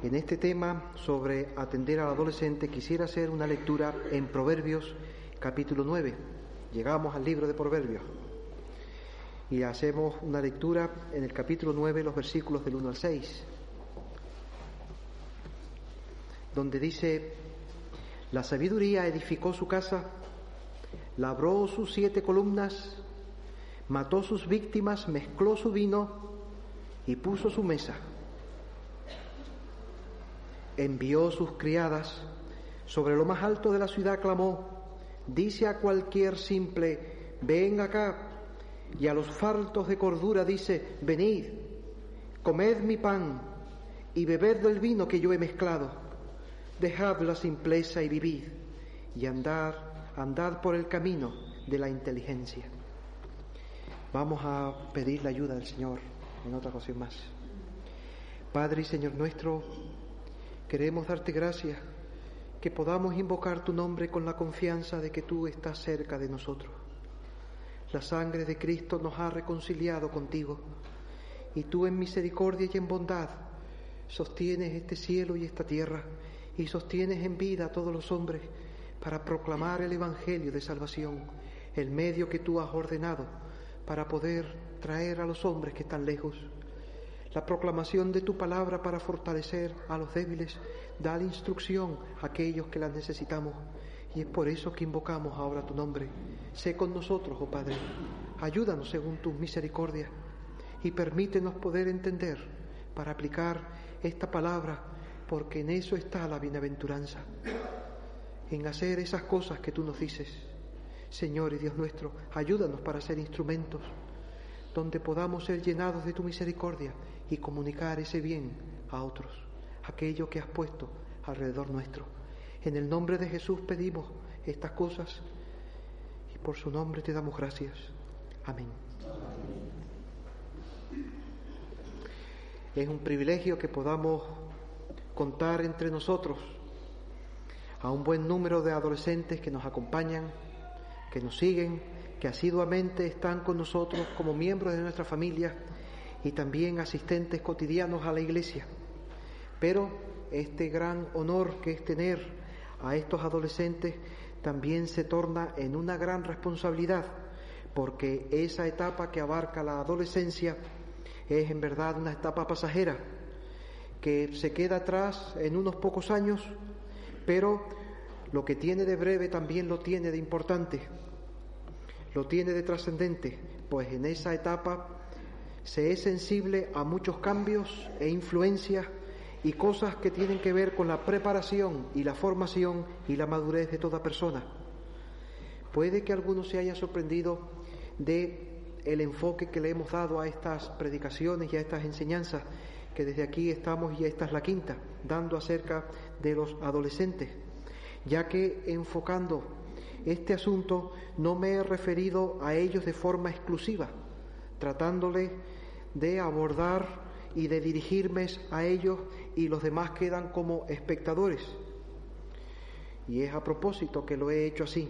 En este tema sobre atender al adolescente quisiera hacer una lectura en Proverbios capítulo 9. Llegamos al libro de Proverbios y hacemos una lectura en el capítulo 9, los versículos del 1 al 6, donde dice, la sabiduría edificó su casa, labró sus siete columnas, mató sus víctimas, mezcló su vino y puso su mesa envió sus criadas, sobre lo más alto de la ciudad clamó, dice a cualquier simple, ven acá, y a los faltos de cordura dice, venid, comed mi pan y bebed del vino que yo he mezclado, dejad la simpleza y vivid, y andar, andad por el camino de la inteligencia. Vamos a pedir la ayuda del Señor en otra ocasión más. Padre y Señor nuestro, Queremos darte gracias que podamos invocar tu nombre con la confianza de que tú estás cerca de nosotros. La sangre de Cristo nos ha reconciliado contigo y tú en misericordia y en bondad sostienes este cielo y esta tierra y sostienes en vida a todos los hombres para proclamar el Evangelio de salvación, el medio que tú has ordenado para poder traer a los hombres que están lejos la proclamación de tu palabra para fortalecer a los débiles, da instrucción a aquellos que la necesitamos. Y es por eso que invocamos ahora tu nombre. Sé con nosotros, oh Padre. Ayúdanos según tus misericordias y permítenos poder entender para aplicar esta palabra, porque en eso está la bienaventuranza, en hacer esas cosas que tú nos dices. Señor y Dios nuestro, ayúdanos para ser instrumentos donde podamos ser llenados de tu misericordia y comunicar ese bien a otros, aquello que has puesto alrededor nuestro. En el nombre de Jesús pedimos estas cosas y por su nombre te damos gracias. Amén. Es un privilegio que podamos contar entre nosotros a un buen número de adolescentes que nos acompañan, que nos siguen, que asiduamente están con nosotros como miembros de nuestra familia y también asistentes cotidianos a la iglesia. Pero este gran honor que es tener a estos adolescentes también se torna en una gran responsabilidad, porque esa etapa que abarca la adolescencia es en verdad una etapa pasajera, que se queda atrás en unos pocos años, pero lo que tiene de breve también lo tiene de importante, lo tiene de trascendente, pues en esa etapa se es sensible a muchos cambios e influencias y cosas que tienen que ver con la preparación y la formación y la madurez de toda persona. Puede que alguno se haya sorprendido de el enfoque que le hemos dado a estas predicaciones y a estas enseñanzas, que desde aquí estamos y esta es la quinta, dando acerca de los adolescentes, ya que enfocando este asunto no me he referido a ellos de forma exclusiva, tratándole de abordar y de dirigirme a ellos y los demás quedan como espectadores. Y es a propósito que lo he hecho así.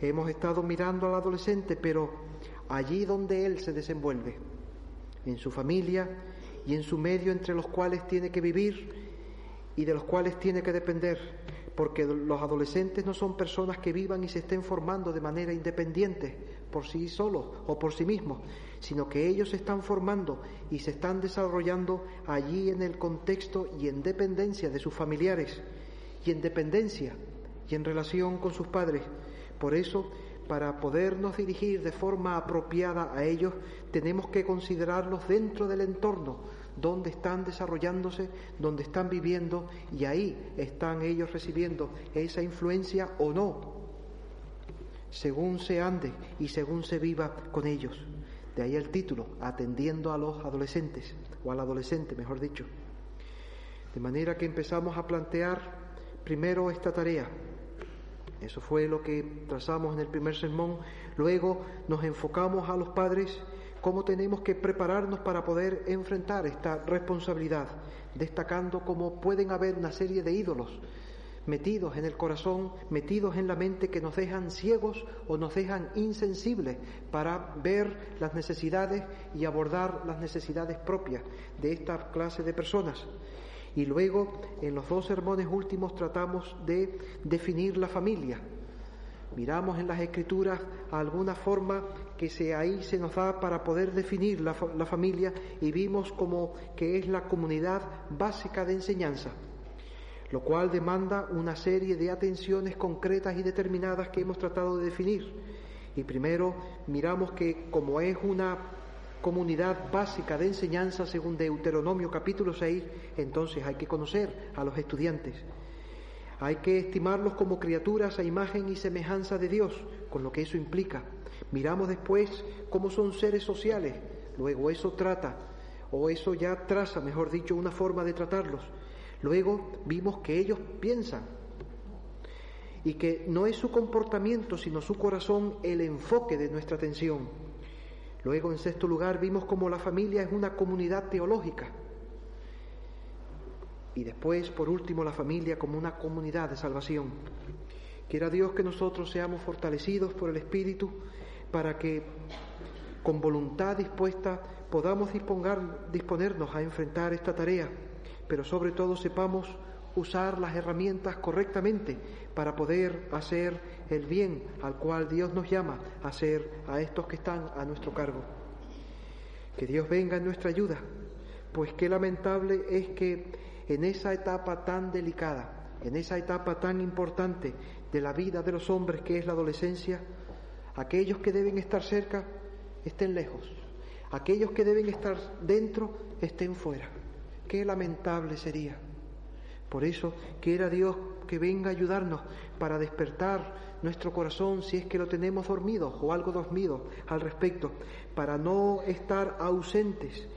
Hemos estado mirando al adolescente, pero allí donde él se desenvuelve, en su familia y en su medio entre los cuales tiene que vivir y de los cuales tiene que depender, porque los adolescentes no son personas que vivan y se estén formando de manera independiente por sí solos o por sí mismos, sino que ellos se están formando y se están desarrollando allí en el contexto y en dependencia de sus familiares y en dependencia y en relación con sus padres. Por eso, para podernos dirigir de forma apropiada a ellos, tenemos que considerarlos dentro del entorno donde están desarrollándose, donde están viviendo y ahí están ellos recibiendo esa influencia o no, según se ande y según se viva con ellos. De ahí el título, atendiendo a los adolescentes, o al adolescente, mejor dicho. De manera que empezamos a plantear primero esta tarea. Eso fue lo que trazamos en el primer sermón. Luego nos enfocamos a los padres cómo tenemos que prepararnos para poder enfrentar esta responsabilidad, destacando cómo pueden haber una serie de ídolos metidos en el corazón, metidos en la mente que nos dejan ciegos o nos dejan insensibles para ver las necesidades y abordar las necesidades propias de esta clase de personas. Y luego, en los dos sermones últimos, tratamos de definir la familia. Miramos en las escrituras alguna forma que se, ahí se nos da para poder definir la, la familia y vimos como que es la comunidad básica de enseñanza lo cual demanda una serie de atenciones concretas y determinadas que hemos tratado de definir. Y primero miramos que como es una comunidad básica de enseñanza según Deuteronomio capítulo 6, entonces hay que conocer a los estudiantes. Hay que estimarlos como criaturas a imagen y semejanza de Dios, con lo que eso implica. Miramos después cómo son seres sociales, luego eso trata, o eso ya traza, mejor dicho, una forma de tratarlos. Luego vimos que ellos piensan y que no es su comportamiento, sino su corazón el enfoque de nuestra atención. Luego, en sexto lugar, vimos como la familia es una comunidad teológica. Y después, por último, la familia como una comunidad de salvación. Quiera Dios que nosotros seamos fortalecidos por el Espíritu para que con voluntad dispuesta podamos disponernos a enfrentar esta tarea pero sobre todo sepamos usar las herramientas correctamente para poder hacer el bien al cual Dios nos llama a hacer a estos que están a nuestro cargo. Que Dios venga en nuestra ayuda, pues qué lamentable es que en esa etapa tan delicada, en esa etapa tan importante de la vida de los hombres que es la adolescencia, aquellos que deben estar cerca estén lejos, aquellos que deben estar dentro estén fuera. Qué lamentable sería. Por eso, quiera Dios que venga a ayudarnos para despertar nuestro corazón si es que lo tenemos dormido o algo dormido al respecto, para no estar ausentes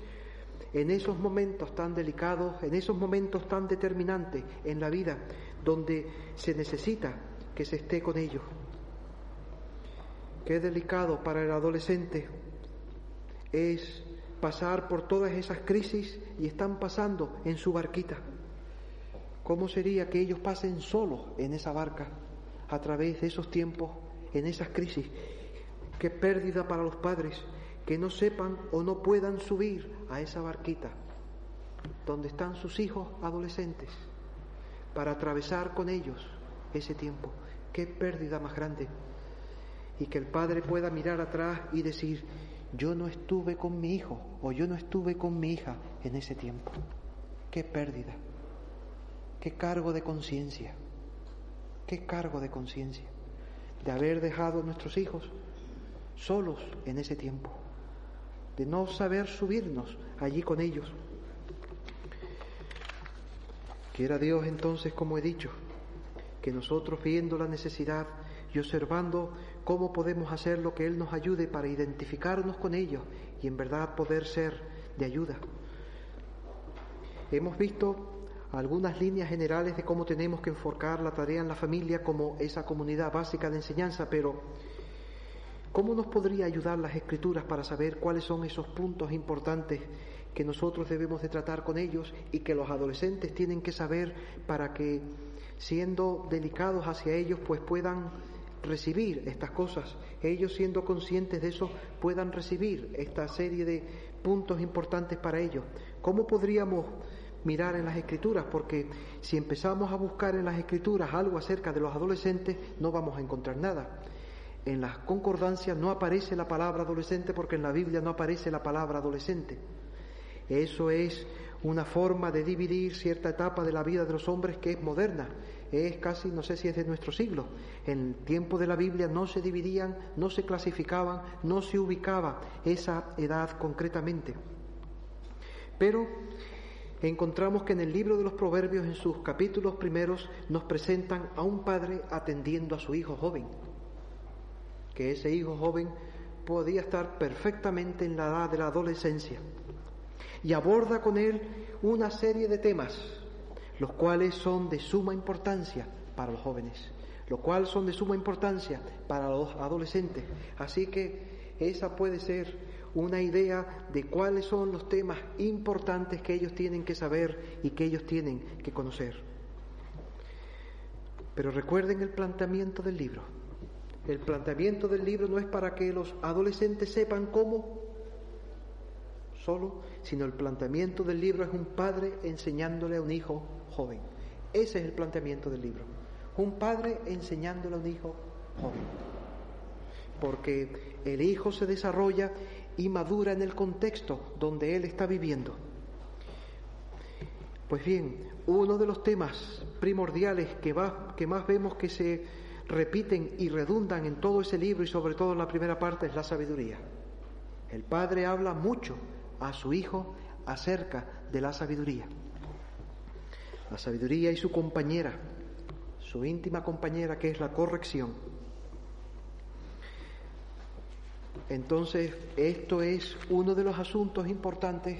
en esos momentos tan delicados, en esos momentos tan determinantes en la vida, donde se necesita que se esté con ellos. Qué delicado para el adolescente es pasar por todas esas crisis y están pasando en su barquita. ¿Cómo sería que ellos pasen solos en esa barca a través de esos tiempos, en esas crisis? Qué pérdida para los padres que no sepan o no puedan subir a esa barquita donde están sus hijos adolescentes para atravesar con ellos ese tiempo. Qué pérdida más grande. Y que el padre pueda mirar atrás y decir, yo no estuve con mi hijo o yo no estuve con mi hija en ese tiempo. Qué pérdida, qué cargo de conciencia, qué cargo de conciencia de haber dejado a nuestros hijos solos en ese tiempo, de no saber subirnos allí con ellos. Quiera Dios entonces, como he dicho, que nosotros viendo la necesidad y observando cómo podemos hacer lo que Él nos ayude para identificarnos con ellos y en verdad poder ser de ayuda. Hemos visto algunas líneas generales de cómo tenemos que enfocar la tarea en la familia como esa comunidad básica de enseñanza, pero ¿cómo nos podría ayudar las escrituras para saber cuáles son esos puntos importantes que nosotros debemos de tratar con ellos y que los adolescentes tienen que saber para que siendo delicados hacia ellos pues puedan recibir estas cosas, ellos siendo conscientes de eso puedan recibir esta serie de puntos importantes para ellos. ¿Cómo podríamos mirar en las escrituras? Porque si empezamos a buscar en las escrituras algo acerca de los adolescentes, no vamos a encontrar nada. En las concordancias no aparece la palabra adolescente porque en la Biblia no aparece la palabra adolescente. Eso es una forma de dividir cierta etapa de la vida de los hombres que es moderna es casi, no sé si es de nuestro siglo. En el tiempo de la Biblia no se dividían, no se clasificaban, no se ubicaba esa edad concretamente. Pero encontramos que en el libro de los Proverbios, en sus capítulos primeros, nos presentan a un padre atendiendo a su hijo joven, que ese hijo joven podía estar perfectamente en la edad de la adolescencia y aborda con él una serie de temas los cuales son de suma importancia para los jóvenes, los cuales son de suma importancia para los adolescentes. Así que esa puede ser una idea de cuáles son los temas importantes que ellos tienen que saber y que ellos tienen que conocer. Pero recuerden el planteamiento del libro. El planteamiento del libro no es para que los adolescentes sepan cómo solo, sino el planteamiento del libro es un padre enseñándole a un hijo joven. Ese es el planteamiento del libro. Un padre enseñándole a un hijo joven. Porque el hijo se desarrolla y madura en el contexto donde él está viviendo. Pues bien, uno de los temas primordiales que, que más vemos que se repiten y redundan en todo ese libro y sobre todo en la primera parte es la sabiduría. El padre habla mucho a su hijo acerca de la sabiduría. La sabiduría y su compañera, su íntima compañera que es la corrección. Entonces, esto es uno de los asuntos importantes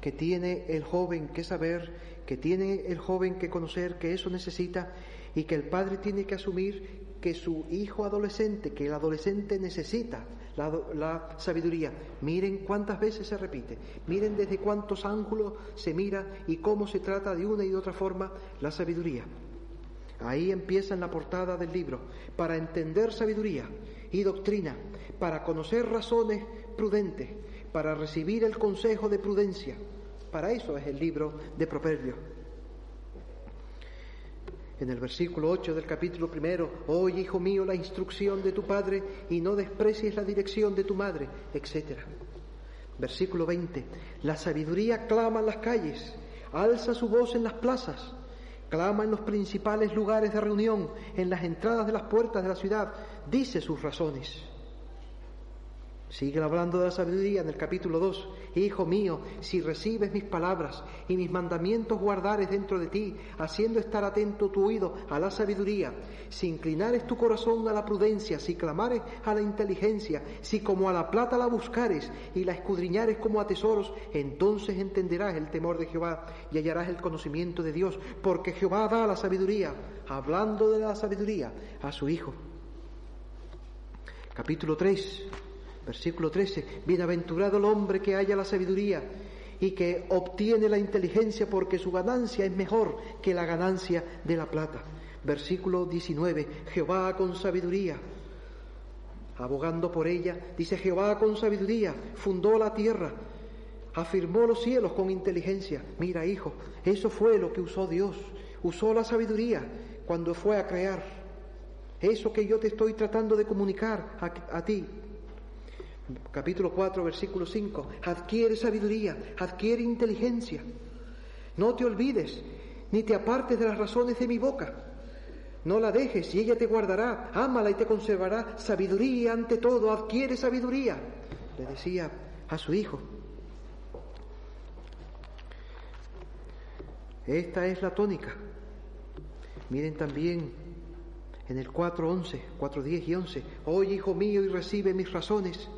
que tiene el joven que saber, que tiene el joven que conocer, que eso necesita y que el padre tiene que asumir que su hijo adolescente, que el adolescente necesita la, sabiduría. Miren cuántas veces se repite, miren desde cuántos ángulos se mira y cómo se trata de una y de otra forma la sabiduría. Ahí empieza en la portada del libro, para entender sabiduría y doctrina, para conocer razones prudentes, para recibir el consejo de prudencia. Para eso es el libro de Proverbios en el versículo 8 del capítulo primero, oye hijo mío la instrucción de tu padre y no desprecies la dirección de tu madre, etc. Versículo 20, la sabiduría clama en las calles, alza su voz en las plazas, clama en los principales lugares de reunión, en las entradas de las puertas de la ciudad, dice sus razones. Sigue hablando de la sabiduría en el capítulo 2. Hijo mío, si recibes mis palabras y mis mandamientos guardares dentro de ti, haciendo estar atento tu oído a la sabiduría, si inclinares tu corazón a la prudencia, si clamares a la inteligencia, si como a la plata la buscares y la escudriñares como a tesoros, entonces entenderás el temor de Jehová y hallarás el conocimiento de Dios, porque Jehová da la sabiduría, hablando de la sabiduría, a su Hijo. Capítulo 3 Versículo 13, bienaventurado el hombre que haya la sabiduría y que obtiene la inteligencia porque su ganancia es mejor que la ganancia de la plata. Versículo 19, Jehová con sabiduría, abogando por ella, dice Jehová con sabiduría, fundó la tierra, afirmó los cielos con inteligencia. Mira, hijo, eso fue lo que usó Dios, usó la sabiduría cuando fue a crear. Eso que yo te estoy tratando de comunicar a, a ti, capítulo 4, versículo 5, adquiere sabiduría, adquiere inteligencia. No te olvides, ni te apartes de las razones de mi boca. No la dejes y ella te guardará, ámala y te conservará. Sabiduría ante todo, adquiere sabiduría, le decía a su hijo. Esta es la tónica. Miren también en el 4.11, 4.10 y 11, oye hijo mío y recibe mis razones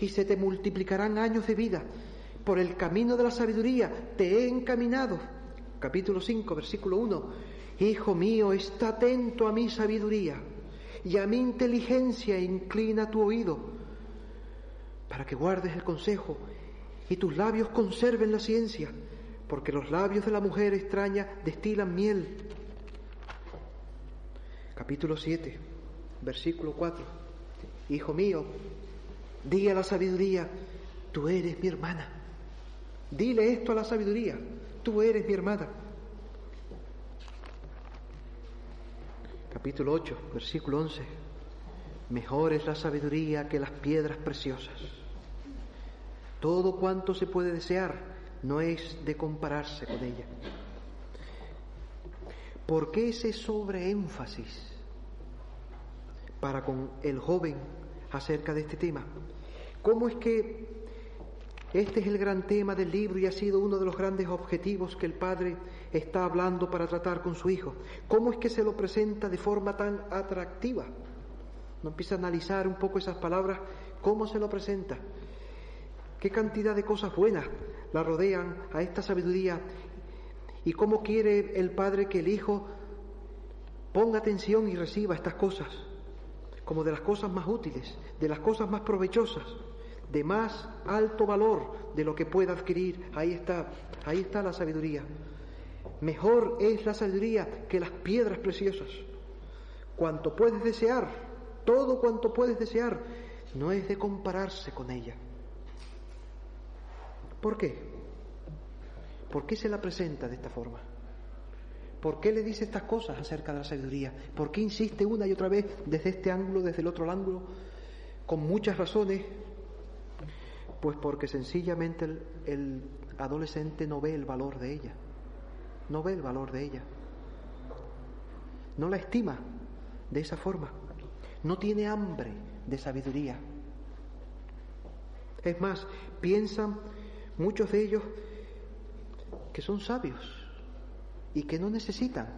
y se te multiplicarán años de vida. Por el camino de la sabiduría te he encaminado. Capítulo 5, versículo 1. Hijo mío, está atento a mi sabiduría y a mi inteligencia inclina tu oído para que guardes el consejo y tus labios conserven la ciencia, porque los labios de la mujer extraña destilan miel. Capítulo 7, versículo 4. Hijo mío, Dile a la sabiduría, tú eres mi hermana. Dile esto a la sabiduría, tú eres mi hermana. Capítulo 8, versículo 11. Mejor es la sabiduría que las piedras preciosas. Todo cuanto se puede desear no es de compararse con ella. ¿Por qué ese sobreénfasis para con el joven acerca de este tema? ¿Cómo es que este es el gran tema del libro y ha sido uno de los grandes objetivos que el padre está hablando para tratar con su hijo? ¿Cómo es que se lo presenta de forma tan atractiva? No empieza a analizar un poco esas palabras, cómo se lo presenta, qué cantidad de cosas buenas la rodean a esta sabiduría ¿Y cómo quiere el Padre que el Hijo ponga atención y reciba estas cosas? Como de las cosas más útiles, de las cosas más provechosas, de más alto valor de lo que pueda adquirir. Ahí está, ahí está la sabiduría. Mejor es la sabiduría que las piedras preciosas. Cuanto puedes desear, todo cuanto puedes desear, no es de compararse con ella. ¿Por qué? ¿Por qué se la presenta de esta forma? ¿Por qué le dice estas cosas acerca de la sabiduría? ¿Por qué insiste una y otra vez desde este ángulo, desde el otro ángulo, con muchas razones? Pues porque sencillamente el, adolescente no ve el valor de ella, no ve el valor de ella, no la estima de esa forma, no tiene hambre de sabiduría. Es más, piensan muchos de ellos que son sabios y que no necesitan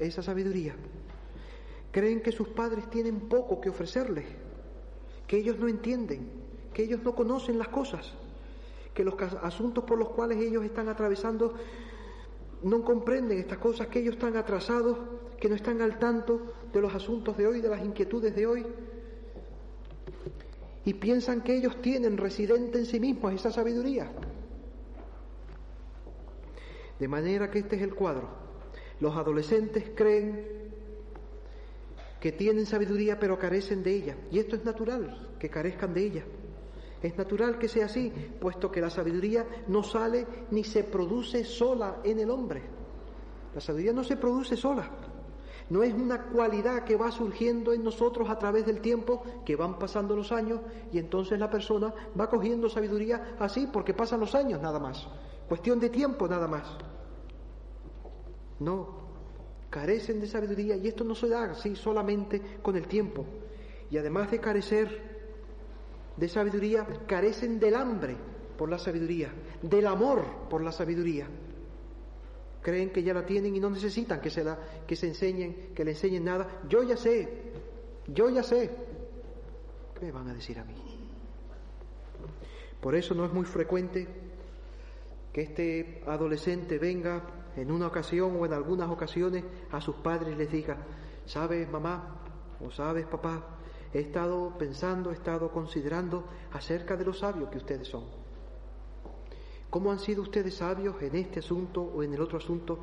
esa sabiduría. Creen que sus padres tienen poco que ofrecerles, que ellos no entienden, que ellos no conocen las cosas, que los asuntos por los cuales ellos están atravesando no comprenden estas cosas, que ellos están atrasados, que no están al tanto de los asuntos de hoy, de las inquietudes de hoy, y piensan que ellos tienen residente en sí mismos esa sabiduría. De manera que este es el cuadro. Los adolescentes creen que tienen sabiduría pero carecen de ella. Y esto es natural, que carezcan de ella. Es natural que sea así, puesto que la sabiduría no sale ni se produce sola en el hombre. La sabiduría no se produce sola. No es una cualidad que va surgiendo en nosotros a través del tiempo, que van pasando los años y entonces la persona va cogiendo sabiduría así porque pasan los años nada más. Cuestión de tiempo nada más. No, carecen de sabiduría y esto no se da así solamente con el tiempo. Y además de carecer de sabiduría, carecen del hambre por la sabiduría, del amor por la sabiduría. Creen que ya la tienen y no necesitan que se la que se enseñen, que le enseñen nada. Yo ya sé. Yo ya sé. ¿Qué me van a decir a mí? Por eso no es muy frecuente que este adolescente venga en una ocasión o en algunas ocasiones a sus padres y les diga, ¿sabes mamá o sabes papá? He estado pensando, he estado considerando acerca de los sabios que ustedes son. ¿Cómo han sido ustedes sabios en este asunto o en el otro asunto?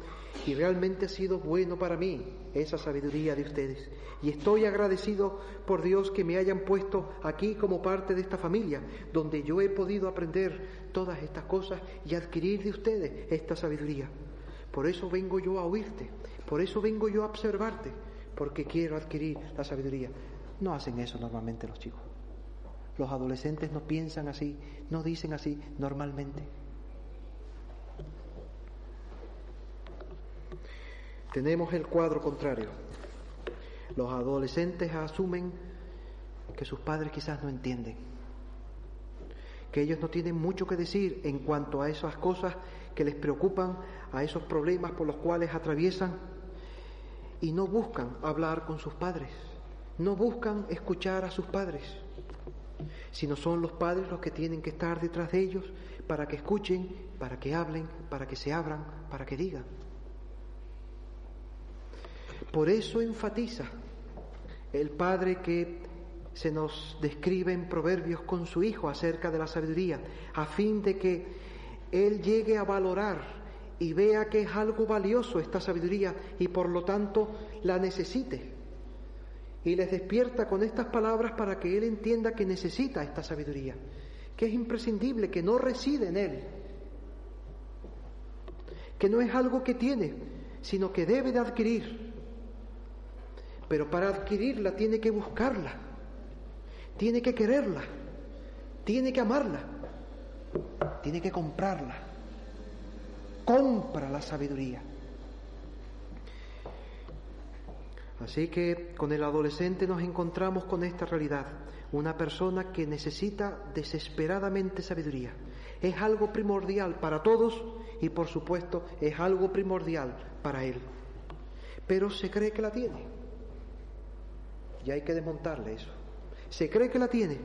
Y realmente ha sido bueno para mí esa sabiduría de ustedes. Y estoy agradecido por Dios que me hayan puesto aquí como parte de esta familia, donde yo he podido aprender todas estas cosas y adquirir de ustedes esta sabiduría. Por eso vengo yo a oírte, por eso vengo yo a observarte, porque quiero adquirir la sabiduría. No hacen eso normalmente los chicos. Los adolescentes no piensan así, no dicen así normalmente. Tenemos el cuadro contrario. Los adolescentes asumen que sus padres quizás no entienden, que ellos no tienen mucho que decir en cuanto a esas cosas que les preocupan, a esos problemas por los cuales atraviesan y no buscan hablar con sus padres, no buscan escuchar a sus padres, sino son los padres los que tienen que estar detrás de ellos para que escuchen, para que hablen, para que se abran, para que digan. Por eso enfatiza el padre que se nos describe en Proverbios con su hijo acerca de la sabiduría, a fin de que él llegue a valorar y vea que es algo valioso esta sabiduría y por lo tanto la necesite. Y les despierta con estas palabras para que él entienda que necesita esta sabiduría, que es imprescindible, que no reside en él, que no es algo que tiene, sino que debe de adquirir. Pero para adquirirla tiene que buscarla, tiene que quererla, tiene que amarla, tiene que comprarla. Compra la sabiduría. Así que con el adolescente nos encontramos con esta realidad, una persona que necesita desesperadamente sabiduría. Es algo primordial para todos y por supuesto es algo primordial para él. Pero se cree que la tiene. Y hay que desmontarle eso. Se cree que la tiene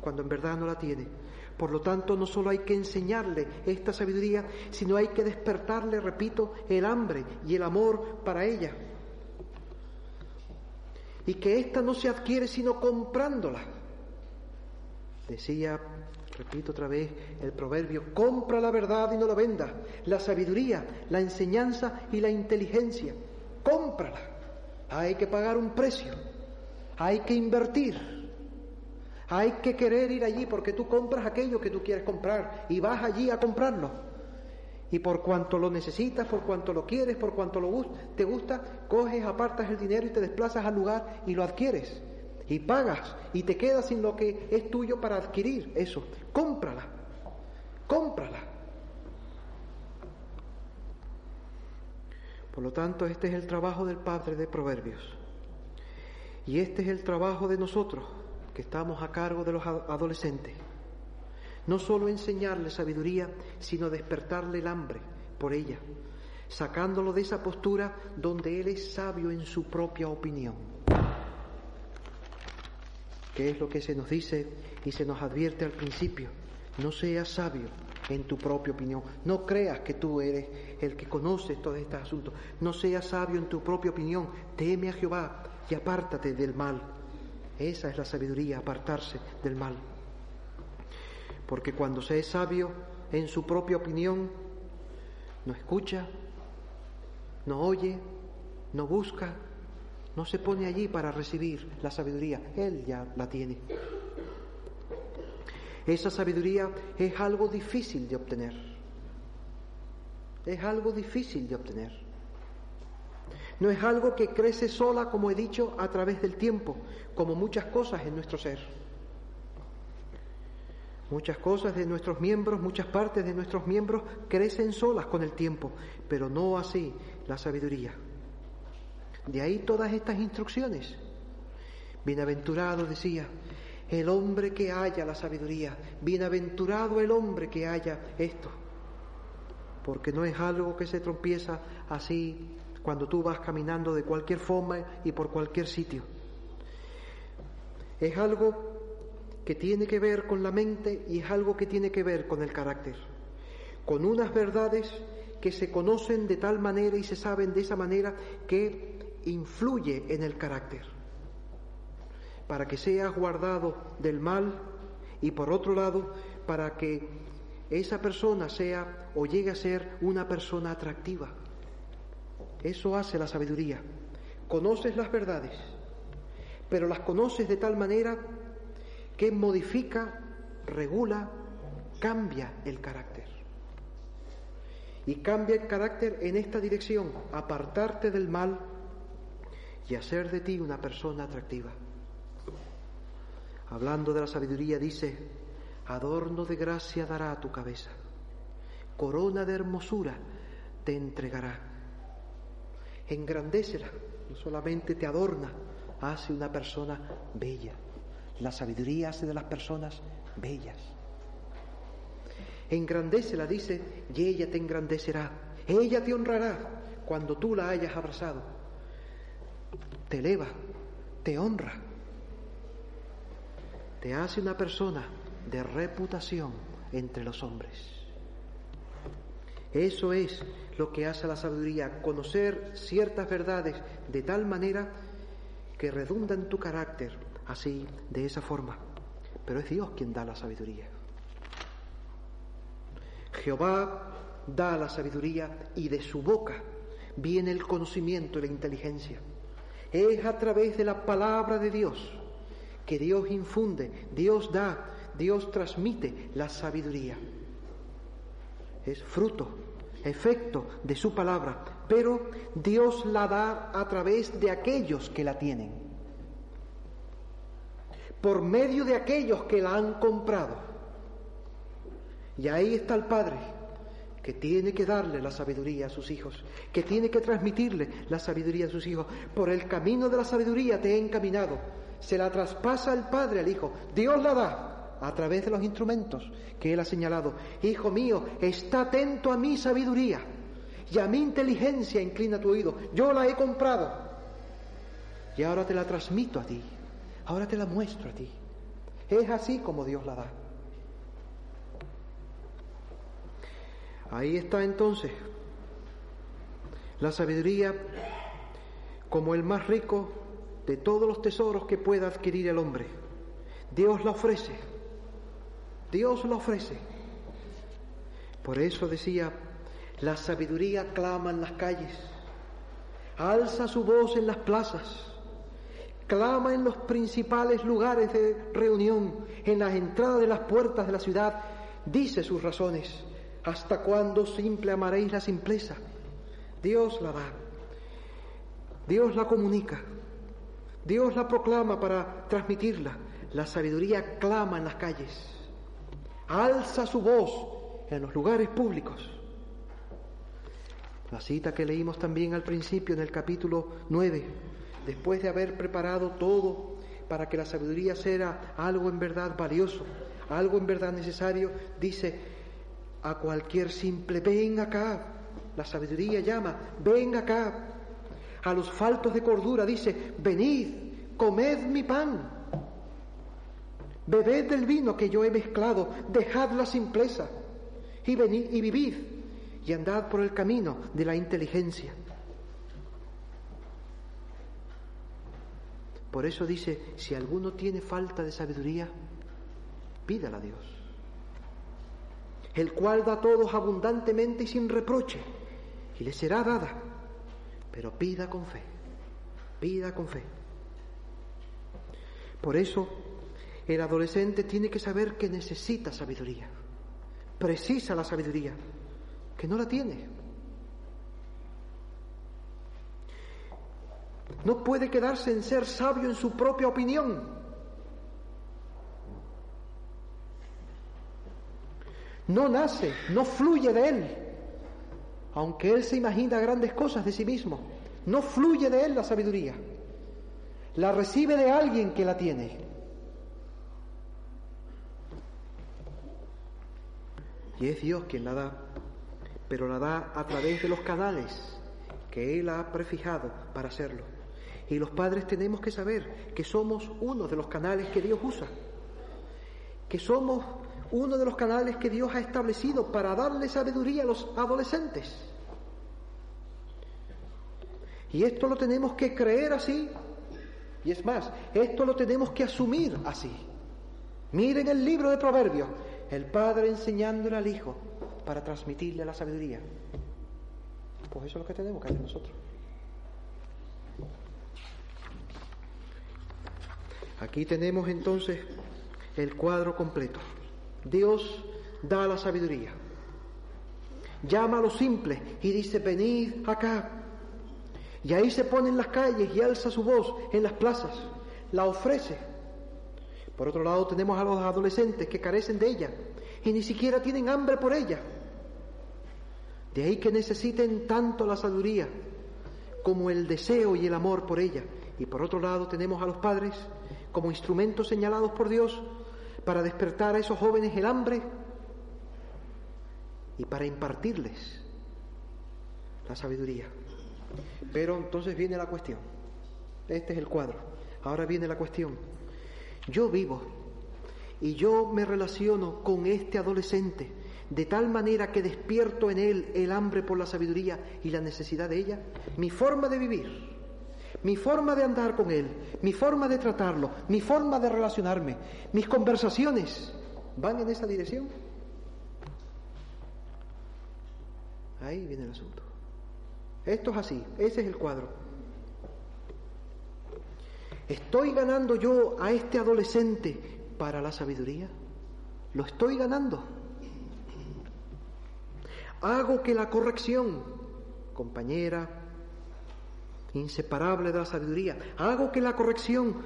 cuando en verdad no la tiene. Por lo tanto, no solo hay que enseñarle esta sabiduría, sino hay que despertarle, repito, el hambre y el amor para ella. Y que ésta no se adquiere sino comprándola. Decía, repito otra vez el proverbio, compra la verdad y no la venda, la sabiduría, la enseñanza y la inteligencia. Cómprala. Hay que pagar un precio, hay que invertir. Hay que querer ir allí porque tú compras aquello que tú quieres comprar y vas allí a comprarlo. Y por cuanto lo necesitas, por cuanto lo quieres, por cuanto lo te gusta, coges, apartas el dinero y te desplazas al lugar y lo adquieres. Y pagas y te quedas sin lo que es tuyo para adquirir eso. Cómprala, cómprala. Por lo tanto, este es el trabajo del Padre de Proverbios. Y este es el trabajo de nosotros que estamos a cargo de los adolescentes. No solo enseñarle sabiduría, sino despertarle el hambre por ella, sacándolo de esa postura donde él es sabio en su propia opinión. ¿Qué es lo que se nos dice y se nos advierte al principio? No seas sabio en tu propia opinión. No creas que tú eres el que conoce todos estos asuntos. No seas sabio en tu propia opinión. Teme a Jehová y apártate del mal. Esa es la sabiduría, apartarse del mal. Porque cuando se es sabio en su propia opinión, no escucha, no oye, no busca, no se pone allí para recibir la sabiduría, él ya la tiene. Esa sabiduría es algo difícil de obtener. Es algo difícil de obtener. No es algo que crece sola, como he dicho, a través del tiempo, como muchas cosas en nuestro ser. Muchas cosas de nuestros miembros, muchas partes de nuestros miembros crecen solas con el tiempo, pero no así la sabiduría. De ahí todas estas instrucciones. Bienaventurado decía, el hombre que haya la sabiduría, bienaventurado el hombre que haya esto, porque no es algo que se trompieza así cuando tú vas caminando de cualquier forma y por cualquier sitio. Es algo que tiene que ver con la mente y es algo que tiene que ver con el carácter, con unas verdades que se conocen de tal manera y se saben de esa manera que influye en el carácter, para que seas guardado del mal y por otro lado, para que esa persona sea o llegue a ser una persona atractiva. Eso hace la sabiduría. Conoces las verdades, pero las conoces de tal manera que modifica, regula, cambia el carácter. Y cambia el carácter en esta dirección, apartarte del mal y hacer de ti una persona atractiva. Hablando de la sabiduría dice, adorno de gracia dará a tu cabeza, corona de hermosura te entregará engrandécela, no solamente te adorna, hace una persona bella. La sabiduría hace de las personas bellas. Engrandécela, dice, y ella te engrandecerá. Ella te honrará cuando tú la hayas abrazado. Te eleva, te honra. Te hace una persona de reputación entre los hombres. Eso es lo que hace la sabiduría, conocer ciertas verdades de tal manera que redunda en tu carácter, así, de esa forma. Pero es Dios quien da la sabiduría. Jehová da la sabiduría y de su boca viene el conocimiento y la inteligencia. Es a través de la palabra de Dios que Dios infunde, Dios da, Dios transmite la sabiduría es fruto, efecto de su palabra, pero Dios la da a través de aquellos que la tienen, por medio de aquellos que la han comprado. Y ahí está el Padre, que tiene que darle la sabiduría a sus hijos, que tiene que transmitirle la sabiduría a sus hijos. Por el camino de la sabiduría te he encaminado. Se la traspasa el Padre al Hijo. Dios la da a través de los instrumentos que Él ha señalado. Hijo mío, está atento a mi sabiduría y a mi inteligencia inclina tu oído. Yo la he comprado y ahora te la transmito a ti, ahora te la muestro a ti. Es así como Dios la da. Ahí está entonces la sabiduría como el más rico de todos los tesoros que pueda adquirir el hombre. Dios la ofrece. Dios la ofrece. Por eso decía, la sabiduría clama en las calles, alza su voz en las plazas, clama en los principales lugares de reunión, en las entradas de las puertas de la ciudad, dice sus razones. ¿Hasta cuándo simple amaréis la simpleza? Dios la da. Dios la comunica. Dios la proclama para transmitirla. La sabiduría clama en las calles. Alza su voz en los lugares públicos. La cita que leímos también al principio en el capítulo 9, después de haber preparado todo para que la sabiduría sea algo en verdad valioso, algo en verdad necesario, dice a cualquier simple, ven acá, la sabiduría llama, ven acá. A los faltos de cordura dice, venid, comed mi pan, bebed del vino que yo he mezclado, dejad la simpleza y venid y vivid y andad por el camino de la inteligencia. Por eso dice, si alguno tiene falta de sabiduría, pídala a Dios, el cual da a todos abundantemente y sin reproche y le será dada, pero pida con fe, pida con fe. Por eso el adolescente tiene que saber que necesita sabiduría, precisa la sabiduría, que no la tiene. No puede quedarse en ser sabio en su propia opinión. No nace, no fluye de él aunque él se imagina grandes cosas de sí mismo, no fluye de él la sabiduría, la recibe de alguien que la tiene. Y es Dios quien la da, pero la da a través de los canales que Él ha prefijado para hacerlo. Y los padres tenemos que saber que somos uno de los canales que Dios usa, que somos uno de los canales que Dios ha establecido para darle sabiduría a los adolescentes. Y esto lo tenemos que creer así. Y es más, esto lo tenemos que asumir así. Miren el libro de Proverbios, el padre enseñándole al hijo para transmitirle la sabiduría. Pues eso es lo que tenemos que hacer nosotros. Aquí tenemos entonces el cuadro completo. Dios da la sabiduría. Llama a los simples y dice, venid acá. Y ahí se pone en las calles y alza su voz en las plazas. La ofrece. Por otro lado tenemos a los adolescentes que carecen de ella y ni siquiera tienen hambre por ella. De ahí que necesiten tanto la sabiduría como el deseo y el amor por ella. Y por otro lado tenemos a los padres como instrumentos señalados por Dios para despertar a esos jóvenes el hambre y para impartirles la sabiduría. Pero entonces viene la cuestión. Este es el cuadro. Ahora viene la cuestión. Yo vivo y yo me relaciono con este adolescente de tal manera que despierto en él el hambre por la sabiduría y la necesidad de ella. Mi forma de vivir mi forma de andar con Él, mi forma de tratarlo, mi forma de relacionarme, mis conversaciones, ¿van en esa dirección? Ahí viene el asunto. Esto es así, ese es el cuadro. ¿Estoy ganando yo a este adolescente para la sabiduría? ¿Lo estoy ganando? Hago que la corrección, compañera, inseparable de la sabiduría. Hago que la corrección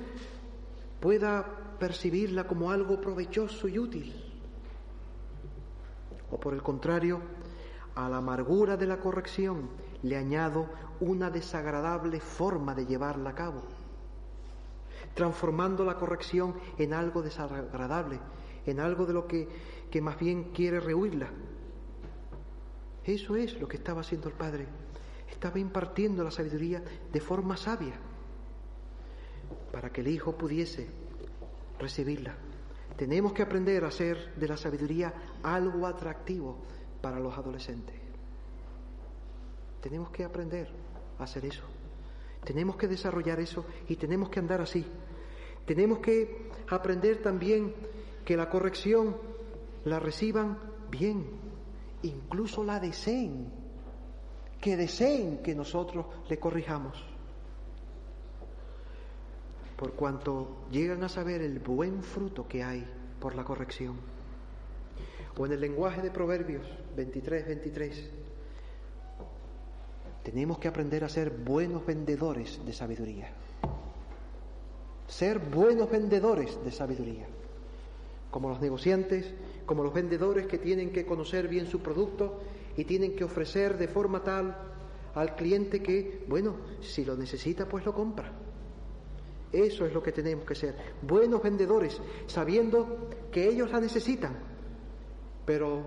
pueda percibirla como algo provechoso y útil. O por el contrario, a la amargura de la corrección le añado una desagradable forma de llevarla a cabo, transformando la corrección en algo desagradable, en algo de lo que, que más bien quiere rehuirla. Eso es lo que estaba haciendo el Padre estaba impartiendo la sabiduría de forma sabia para que el Hijo pudiese recibirla. Tenemos que aprender a hacer de la sabiduría algo atractivo para los adolescentes. Tenemos que aprender a hacer eso. Tenemos que desarrollar eso y tenemos que andar así. Tenemos que aprender también que la corrección la reciban bien, incluso la deseen, que deseen que nosotros le corrijamos. Por cuanto llegan a saber el buen fruto que hay por la corrección. O en el lenguaje de Proverbios 23, 23. Tenemos que aprender a ser buenos vendedores de sabiduría. Ser buenos vendedores de sabiduría. Como los negociantes, como los vendedores que tienen que conocer bien su producto y tienen que ofrecer de forma tal al cliente que, bueno, si lo necesita, pues lo compra. Eso es lo que tenemos que ser. Buenos vendedores, sabiendo que ellos la necesitan, pero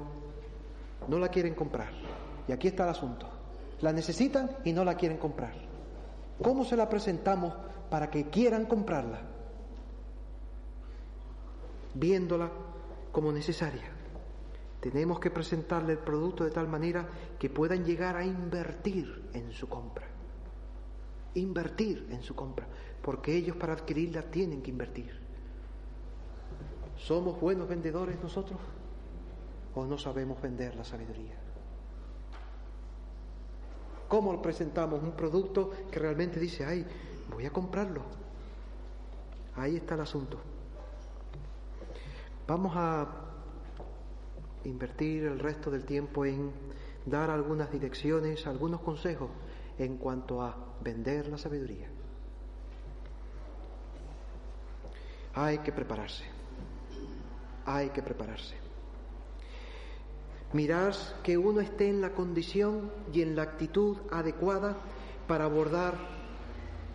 no la quieren comprar. Y aquí está el asunto. La necesitan y no la quieren comprar. ¿Cómo se la presentamos para que quieran comprarla? Viéndola como necesaria. Tenemos que presentarle el producto de tal manera que puedan llegar a invertir en su compra. Invertir en su compra porque ellos para adquirirla tienen que invertir. ¿Somos buenos vendedores nosotros o no sabemos vender la sabiduría? ¿Cómo presentamos un producto que realmente dice, ay, voy a comprarlo? Ahí está el asunto. Vamos a invertir el resto del tiempo en dar algunas direcciones, algunos consejos en cuanto a vender la sabiduría. Hay que prepararse. Hay que prepararse. Mirar que uno esté en la condición y en la actitud adecuada para abordar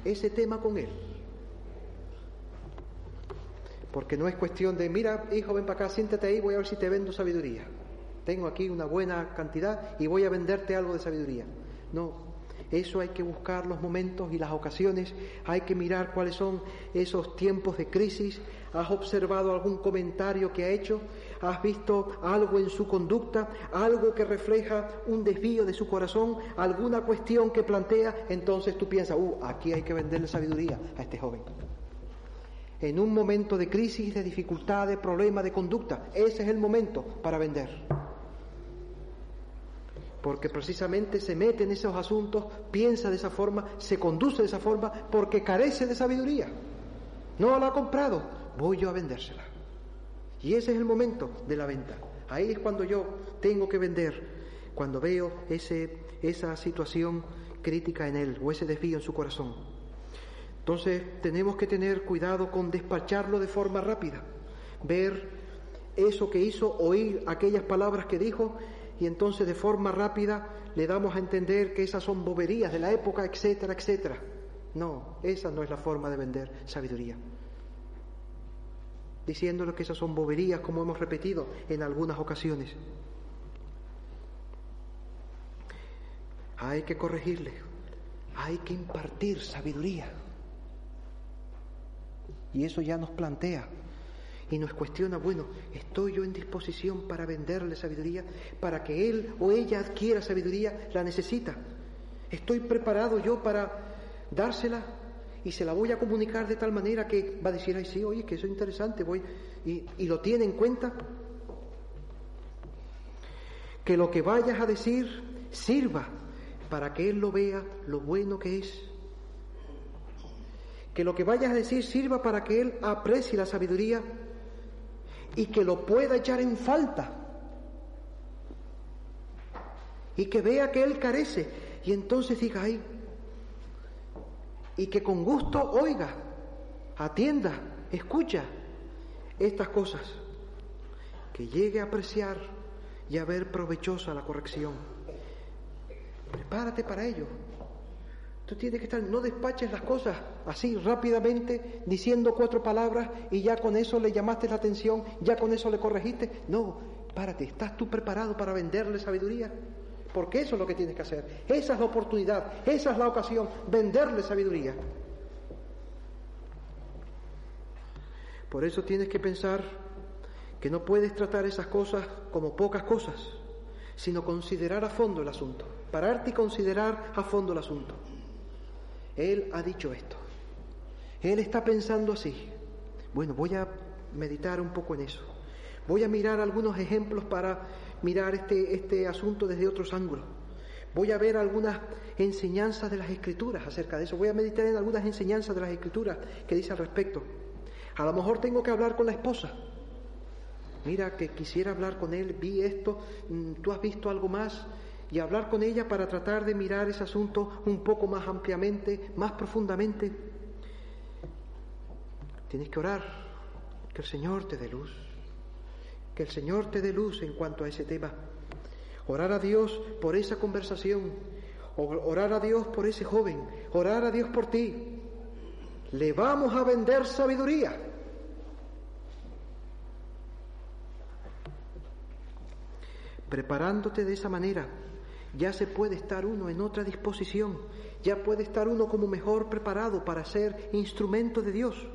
ese tema con él. Porque no es cuestión de, mira, hijo, ven para acá, siéntate ahí, voy a ver si te vendo sabiduría. Tengo aquí una buena cantidad y voy a venderte algo de sabiduría. No, eso hay que buscar los momentos y las ocasiones, hay que mirar cuáles son esos tiempos de crisis. ¿Has observado algún comentario que ha hecho? ¿Has visto algo en su conducta? ¿Algo que refleja un desvío de su corazón? ¿Alguna cuestión que plantea? Entonces tú piensas, uh, aquí hay que venderle sabiduría a este joven. En un momento de crisis, de dificultad, de problema, de conducta, ese es el momento para vender porque precisamente se mete en esos asuntos, piensa de esa forma, se conduce de esa forma, porque carece de sabiduría. No la ha comprado, voy yo a vendérsela. Y ese es el momento de la venta. Ahí es cuando yo tengo que vender, cuando veo ese, esa situación crítica en él o ese desvío en su corazón. Entonces tenemos que tener cuidado con despacharlo de forma rápida, ver eso que hizo, oír aquellas palabras que dijo y entonces de forma rápida le damos a entender que esas son boberías de la época, etcétera, etcétera. No, esa no es la forma de vender sabiduría. Diciéndole que esas son boberías, como hemos repetido en algunas ocasiones. Hay que corregirle, hay que impartir sabiduría. Y eso ya nos plantea y nos cuestiona, bueno, ¿estoy yo en disposición para venderle sabiduría? Para que él o ella adquiera sabiduría, la necesita. ¿Estoy preparado yo para dársela? Y se la voy a comunicar de tal manera que va a decir, ay, sí, oye, que eso es interesante, voy, y, y lo tiene en cuenta. Que lo que vayas a decir sirva para que él lo vea lo bueno que es. Que lo que vayas a decir sirva para que él aprecie la sabiduría y que lo pueda echar en falta y que vea que él carece y entonces diga, ay, y que con gusto oiga, atienda, escucha estas cosas, que llegue a apreciar y a ver provechosa la corrección. Prepárate para ello. Tú tienes que estar, no despaches las cosas así rápidamente, diciendo cuatro palabras y ya con eso le llamaste la atención, ya con eso le corregiste. No, párate, ¿estás tú preparado para venderle sabiduría? Porque eso es lo que tienes que hacer. Esa es la oportunidad, esa es la ocasión, venderle sabiduría. Por eso tienes que pensar que no puedes tratar esas cosas como pocas cosas, sino considerar a fondo el asunto, pararte y considerar a fondo el asunto. Él ha dicho esto. Él está pensando así. Bueno, voy a meditar un poco en eso. Voy a mirar algunos ejemplos para mirar este, este asunto desde otros ángulos. Voy a ver algunas enseñanzas de las escrituras acerca de eso. Voy a meditar en algunas enseñanzas de las escrituras que dice al respecto. A lo mejor tengo que hablar con la esposa. Mira, que quisiera hablar con él, vi esto, mm, tú has visto algo más, y hablar con ella para tratar de mirar ese asunto un poco más ampliamente, más profundamente. Tienes que orar, que el Señor te dé luz, que el Señor te dé luz en cuanto a ese tema. Orar a Dios por esa conversación, orar a Dios por ese joven, orar a Dios por ti. Le vamos a vender sabiduría. Preparándote de esa manera, ya se puede estar uno en otra disposición, ya puede estar uno como mejor preparado para ser instrumento de Dios.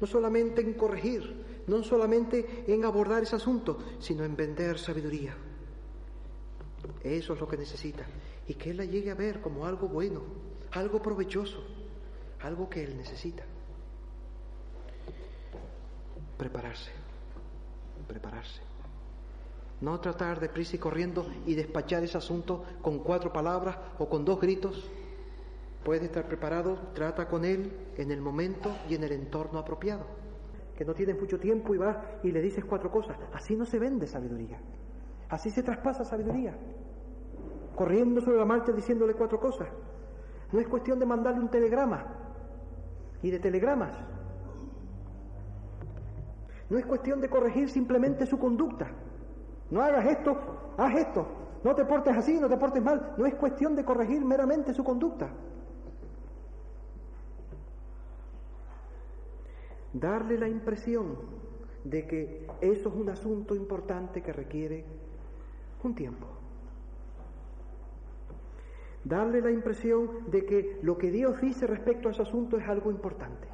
No solamente en corregir, no solamente en abordar ese asunto, sino en vender sabiduría. Eso es lo que necesita. Y que Él la llegue a ver como algo bueno, algo provechoso, algo que Él necesita. Prepararse, prepararse. No tratar de prisa y corriendo y despachar ese asunto con cuatro palabras o con dos gritos. Puede estar preparado, trata con él en el momento y en el entorno apropiado. Que no tienes mucho tiempo y vas y le dices cuatro cosas. Así no se vende sabiduría. Así se traspasa sabiduría. Corriendo sobre la marcha diciéndole cuatro cosas. No es cuestión de mandarle un telegrama y de telegramas. No es cuestión de corregir simplemente su conducta. No hagas esto, haz esto. No te portes así, no te portes mal. No es cuestión de corregir meramente su conducta. Darle la impresión de que eso es un asunto importante que requiere un tiempo. Darle la impresión de que lo que Dios dice respecto a ese asunto es algo importante.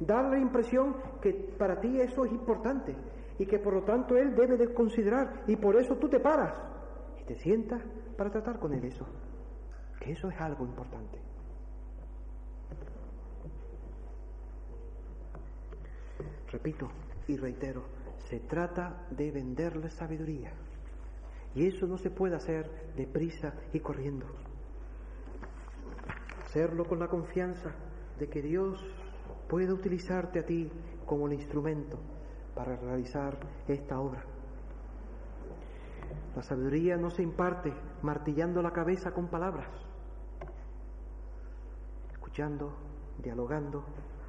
Darle la impresión que para ti eso es importante y que por lo tanto Él debe de considerar y por eso tú te paras y te sientas para tratar con Él eso, que eso es algo importante. Repito y reitero, se trata de venderle sabiduría y eso no se puede hacer deprisa y corriendo. Hacerlo con la confianza de que Dios puede utilizarte a ti como el instrumento para realizar esta obra. La sabiduría no se imparte martillando la cabeza con palabras, escuchando, dialogando,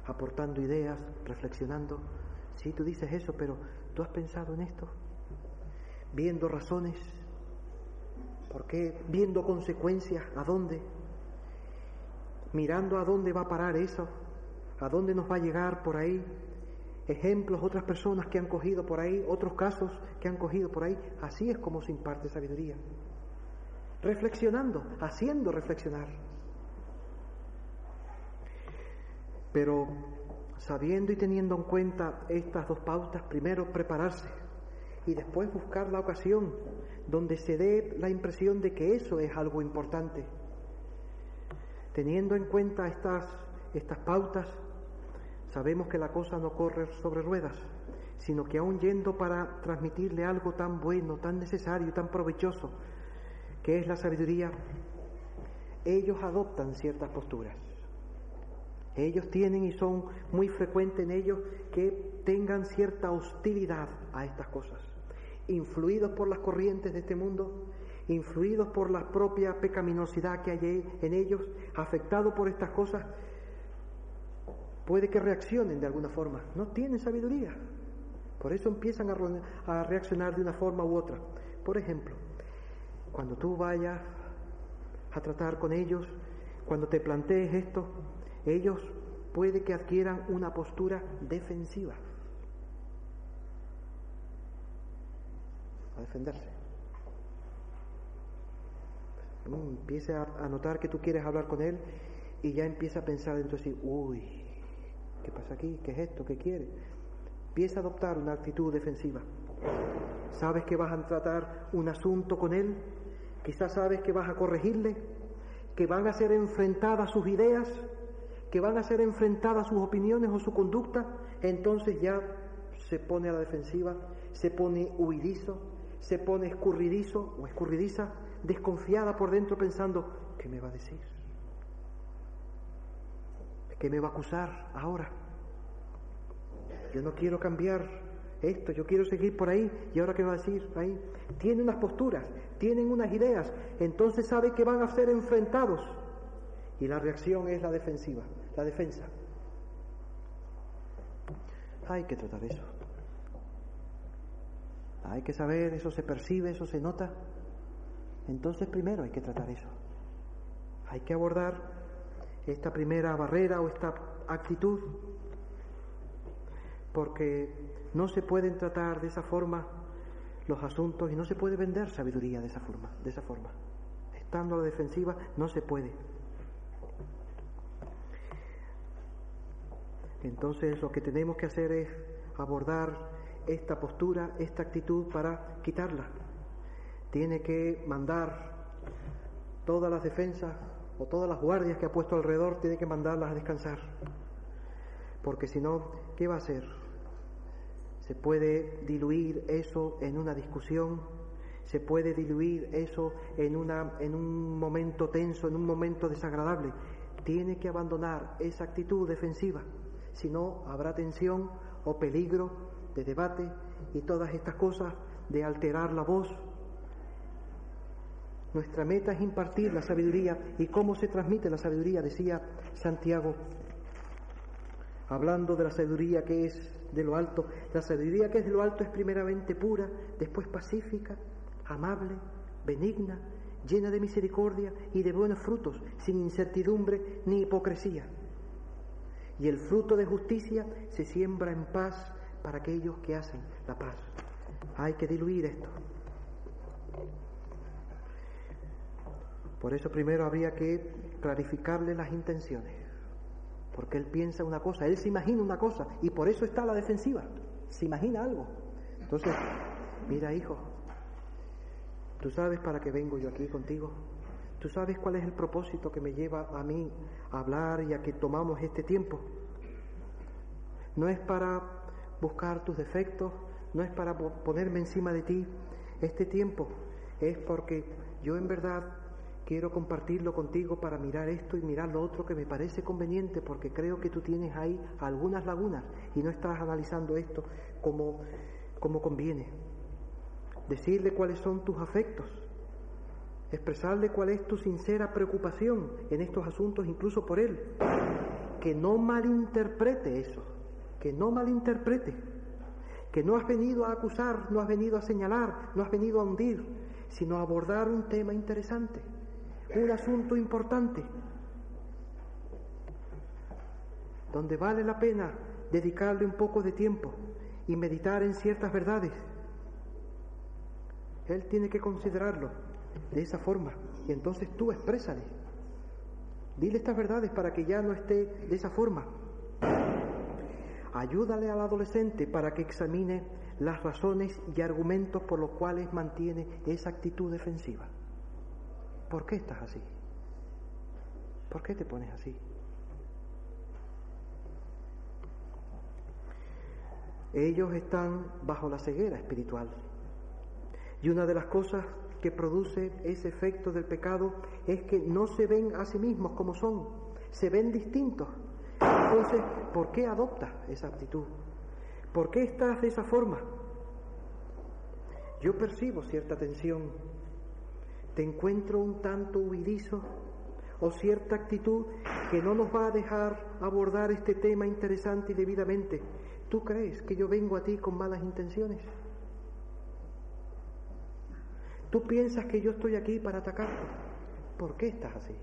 aportando ideas, reflexionando. Sí, tú dices eso, pero ¿tú has pensado en esto? Viendo razones, ¿por qué? Viendo consecuencias, ¿a dónde? Mirando a dónde va a parar eso, a dónde nos va a llegar por ahí, ejemplos, otras personas que han cogido por ahí, otros casos que han cogido por ahí. Así es como se imparte sabiduría. Reflexionando, haciendo reflexionar. Pero sabiendo y teniendo en cuenta estas dos pautas, primero prepararse y después buscar la ocasión donde se dé la impresión de que eso es algo importante. Teniendo en cuenta estas, estas pautas, Sabemos que la cosa no corre sobre ruedas, sino que aún yendo para transmitirle algo tan bueno, tan necesario, tan provechoso, que es la sabiduría, ellos adoptan ciertas posturas. Ellos tienen y son muy frecuentes en ellos que tengan cierta hostilidad a estas cosas, influidos por las corrientes de este mundo, influidos por la propia pecaminosidad que hay en ellos, afectados por estas cosas, puede que reaccionen de alguna forma. No tienen sabiduría. Por eso empiezan a, reaccionar de una forma u otra. Por ejemplo, cuando tú vayas a tratar con ellos, cuando te plantees esto, ellos puede que adquieran una postura defensiva. A defenderse. Empiece a, notar que tú quieres hablar con él y ya empieza a pensar dentro de sí, uy, ¿Qué pasa aquí? ¿Qué es esto? ¿Qué quiere? Empieza a adoptar una actitud defensiva. Sabes que vas a tratar un asunto con él, quizás sabes que vas a corregirle, que van a ser enfrentadas sus ideas, que van a ser enfrentadas sus opiniones o su conducta, entonces ya se pone a la defensiva, se pone huidizo, se pone escurridizo o escurridiza, desconfiada por dentro pensando, ¿qué me va a decir? ¿Qué me va a acusar ahora? Yo no quiero cambiar esto, yo quiero seguir por ahí, y ahora qué va a decir ahí. Tiene unas posturas, tienen unas ideas, entonces sabe que van a ser enfrentados. Y la reacción es la defensiva, la defensa. Hay que tratar eso. Hay que saber, eso se percibe, eso se nota. Entonces primero hay que tratar eso. Hay que abordar esta primera barrera o esta actitud, porque no se pueden tratar de esa forma los asuntos y no se puede vender sabiduría de esa forma, de esa forma. Estando a la defensiva no se puede. Entonces lo que tenemos que hacer es abordar esta postura, esta actitud para quitarla. Tiene que mandar todas las defensas todas las guardias que ha puesto alrededor, tiene que mandarlas a descansar. Porque si no, ¿qué va a hacer? Se puede diluir eso en una discusión, se puede diluir eso en, una, en un momento tenso, en un momento desagradable. Tiene que abandonar esa actitud defensiva, si no habrá tensión o peligro de debate y todas estas cosas de alterar la voz. Nuestra meta es impartir la sabiduría y cómo se transmite la sabiduría, decía Santiago, hablando de la sabiduría que es de lo alto. La sabiduría que es de lo alto es primeramente pura, después pacífica, amable, benigna, llena de misericordia y de buenos frutos, sin incertidumbre ni hipocresía. Y el fruto de justicia se siembra en paz para aquellos que hacen la paz. Hay que diluir esto. Por eso primero habría que clarificarle las intenciones. Porque él piensa una cosa, él se imagina una cosa y por eso está la defensiva. Se imagina algo. Entonces, mira hijo, tú sabes para qué vengo yo aquí contigo. Tú sabes cuál es el propósito que me lleva a mí a hablar y a que tomamos este tiempo. No es para buscar tus defectos, no es para ponerme encima de ti. Este tiempo es porque yo en verdad quiero compartirlo contigo para mirar esto y mirar lo otro que me parece conveniente porque creo que tú tienes ahí algunas lagunas y no estás analizando esto como, como conviene. Decirle cuáles son tus afectos, expresarle cuál es tu sincera preocupación en estos asuntos, incluso por él. Que no malinterprete eso, que no malinterprete, que no has venido a acusar, no has venido a señalar, no has venido a hundir, sino a abordar un tema interesante un asunto importante, donde vale la pena dedicarle un poco de tiempo y meditar en ciertas verdades. Él tiene que considerarlo de esa forma y entonces tú exprésale. Dile estas verdades para que ya no esté de esa forma. Ayúdale al adolescente para que examine las razones y argumentos por los cuales mantiene esa actitud defensiva. ¿Por qué estás así? ¿Por qué te pones así? Ellos están bajo la ceguera espiritual. Y una de las cosas que produce ese efecto del pecado es que no se ven a sí mismos como son, se ven distintos. Entonces, ¿por qué adoptas esa actitud? ¿Por qué estás de esa forma? Yo percibo cierta tensión te encuentro un tanto huidizo o cierta actitud que no nos va a dejar abordar este tema interesante y debidamente. ¿Tú crees que yo vengo a ti con malas intenciones? ¿Tú piensas que yo estoy aquí para atacarte? ¿Por qué estás así?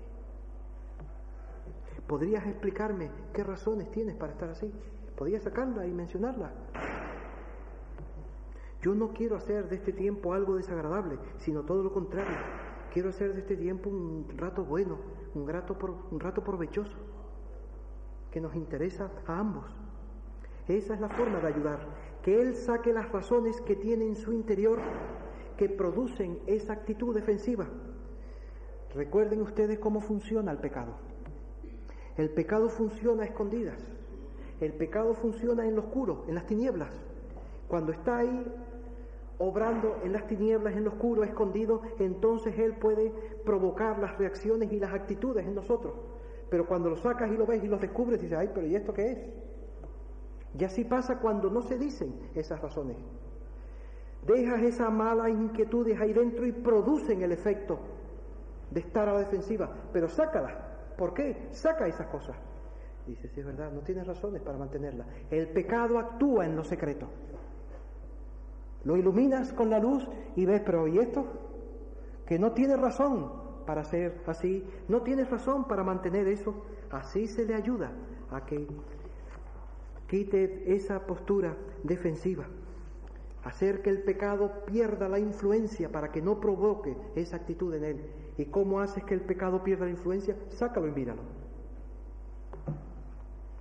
¿Podrías explicarme qué razones tienes para estar así? ¿Podrías sacarla y mencionarla? Yo no quiero hacer de este tiempo algo desagradable, sino todo lo contrario. Quiero hacer de este tiempo un rato bueno, un rato, un rato provechoso, que nos interesa a ambos. Esa es la forma de ayudar. que Él saque las razones que tiene en su interior que producen esa actitud defensiva. Recuerden ustedes cómo funciona el pecado. El pecado funciona a escondidas. El pecado funciona en lo oscuro, en las tinieblas. Cuando está ahí obrando en las tinieblas, en lo oscuro, escondido, entonces Él puede provocar las reacciones y las actitudes en nosotros. Pero cuando lo sacas y lo ves y lo descubres, dices, ay, pero ¿y esto qué es? Y así pasa cuando no se dicen esas razones. Dejas esas malas inquietudes ahí dentro y producen el efecto de estar a la defensiva, pero sácalas. ¿Por qué? Saca esas cosas. Dices, sí, es verdad, no tienes razones para mantenerla. El pecado actúa en lo secreto. Lo iluminas con la luz y ves, pero ¿y esto? Que no tiene razón para ser así, no tienes razón para mantener eso. Así se le ayuda a que quite esa postura defensiva. Hacer que el pecado pierda la influencia para que no provoque esa actitud en él. ¿Y cómo haces que el pecado pierda la influencia? Sácalo y míralo.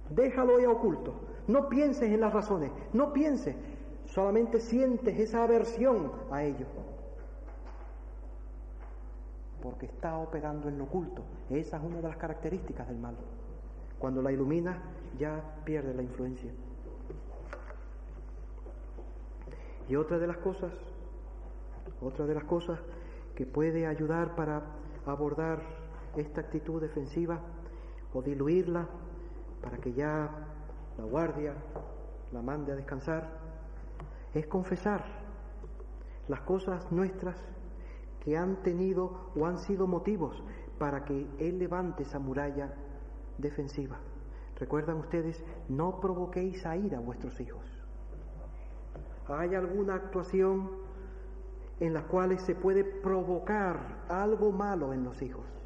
Déjalo ahí oculto. No pienses en las razones. No pienses solamente sientes esa aversión a ello. Porque está operando en lo oculto. Esa es una de las características del mal. Cuando la ilumina ya pierde la influencia. Y otra de las cosas, otra de las cosas que puede ayudar para abordar esta actitud defensiva o diluirla para que ya la guardia la mande a descansar, es confesar las cosas nuestras que han tenido o han sido motivos para que Él levante esa muralla defensiva. Recuerdan ustedes, no provoquéis a ira a vuestros hijos. ¿Hay alguna actuación en la cual se puede provocar algo malo en los hijos?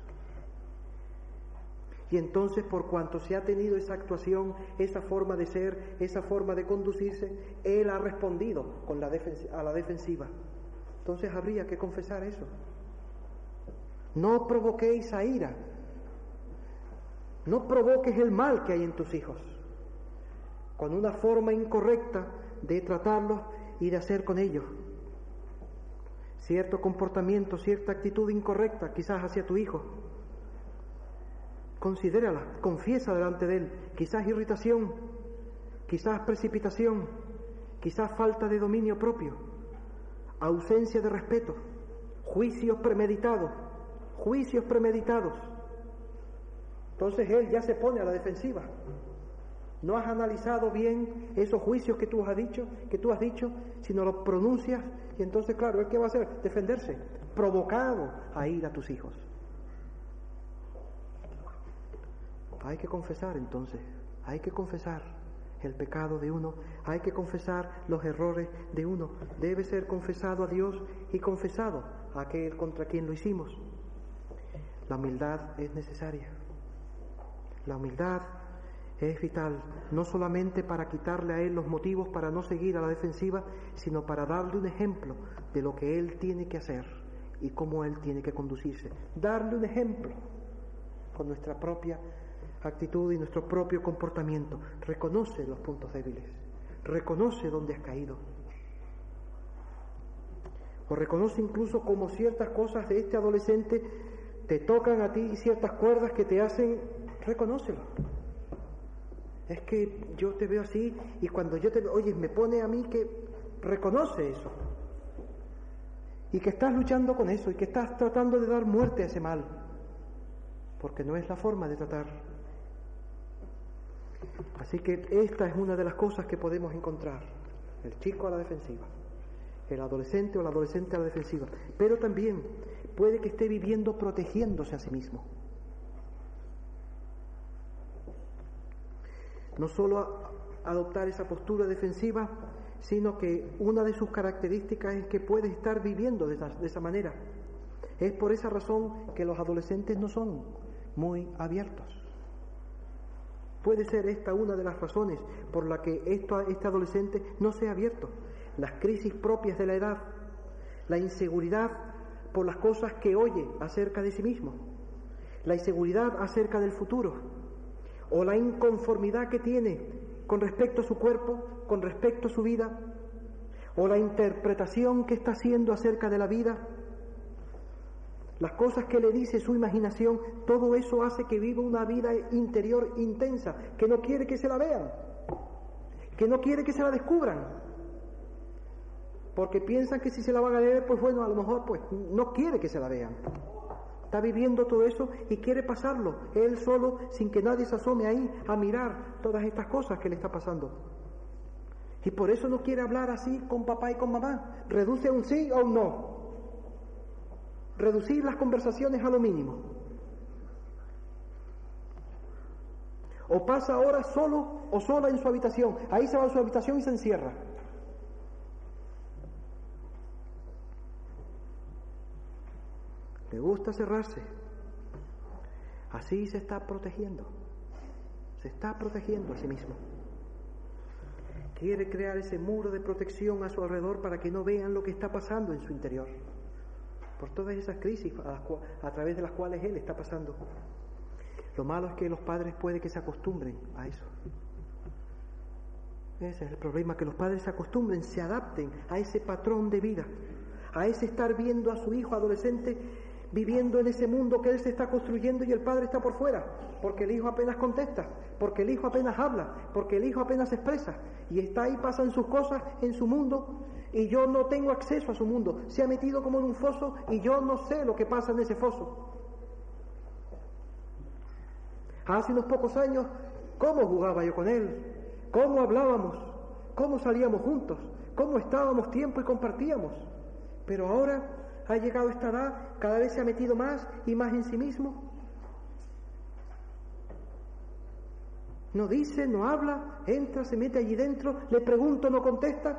Y entonces, por cuanto se ha tenido esa actuación, esa forma de ser, esa forma de conducirse, Él ha respondido con la a la defensiva. Entonces habría que confesar eso. No provoquéis a ira. No provoques el mal que hay en tus hijos. Con una forma incorrecta de tratarlos y de hacer con ellos. Cierto comportamiento, cierta actitud incorrecta quizás hacia tu hijo Considérala, confiesa delante de Él. Quizás irritación, quizás precipitación, quizás falta de dominio propio, ausencia de respeto, juicios premeditados, juicios premeditados. Entonces Él ya se pone a la defensiva. No has analizado bien esos juicios que tú has dicho, que tú has dicho, sino los pronuncias y entonces claro, ¿él qué va a hacer? Defenderse, provocado a ir a tus hijos. Hay que confesar entonces, hay que confesar el pecado de uno, hay que confesar los errores de uno. Debe ser confesado a Dios y confesado a aquel contra quien lo hicimos. La humildad es necesaria. La humildad es vital, no solamente para quitarle a él los motivos para no seguir a la defensiva, sino para darle un ejemplo de lo que él tiene que hacer y cómo él tiene que conducirse. Darle un ejemplo con nuestra propia actitud y nuestro propio comportamiento. Reconoce los puntos débiles, reconoce dónde has caído. O reconoce incluso como ciertas cosas de este adolescente te tocan a ti y ciertas cuerdas que te hacen, reconócelo. Es que yo te veo así y cuando yo te veo, oye, me pone a mí que reconoce eso. Y que estás luchando con eso y que estás tratando de dar muerte a ese mal. Porque no es la forma de tratar Así que esta es una de las cosas que podemos encontrar. El chico a la defensiva, el adolescente o la adolescente a la defensiva. Pero también puede que esté viviendo protegiéndose a sí mismo. No solo adoptar esa postura defensiva, sino que una de sus características es que puede estar viviendo de esa, de esa manera. Es por esa razón que los adolescentes no son muy abiertos. Puede ser esta una de las razones por la que esto, este adolescente no se ha abierto. Las crisis propias de la edad, la inseguridad por las cosas que oye acerca de sí mismo, la inseguridad acerca del futuro, o la inconformidad que tiene con respecto a su cuerpo, con respecto a su vida, o la interpretación que está haciendo acerca de la vida, las cosas que le dice su imaginación, todo eso hace que viva una vida interior intensa, que no quiere que se la vean, que no quiere que se la descubran, porque piensan que si se la van a ver, pues bueno, a lo mejor pues no quiere que se la vean. Está viviendo todo eso y quiere pasarlo, él solo, sin que nadie se asome ahí a mirar todas estas cosas que le está pasando. Y por eso no quiere hablar así con papá y con mamá. Reduce a un sí o un no. Reducir las conversaciones a lo mínimo. O pasa ahora solo o sola en su habitación. Ahí se va a su habitación y se encierra. Le gusta cerrarse. Así se está protegiendo. Se está protegiendo a sí mismo quiere crear ese muro de protección a su alrededor para que no vean lo que está pasando en su interior, por todas esas crisis a, través de las cuales él está pasando. Lo malo es que los padres puede que se acostumbren a eso. Ese es el problema, que los padres se acostumbren, se adapten a ese patrón de vida, a ese estar viendo a su hijo adolescente viviendo en ese mundo que él se está construyendo y el padre está por fuera, porque el hijo apenas contesta, porque el hijo apenas habla, porque el hijo apenas expresa y está ahí, pasan sus cosas en su mundo y yo no tengo acceso a su mundo. Se ha metido como en un foso y yo no sé lo que pasa en ese foso. Hace unos pocos años, ¿cómo jugaba yo con él? ¿Cómo hablábamos? ¿Cómo salíamos juntos? ¿Cómo estábamos tiempo y compartíamos? Pero ahora ha llegado esta edad, cada vez se ha metido más y más en sí mismo. No dice, no habla, entra, se mete allí dentro, le pregunto, no contesta,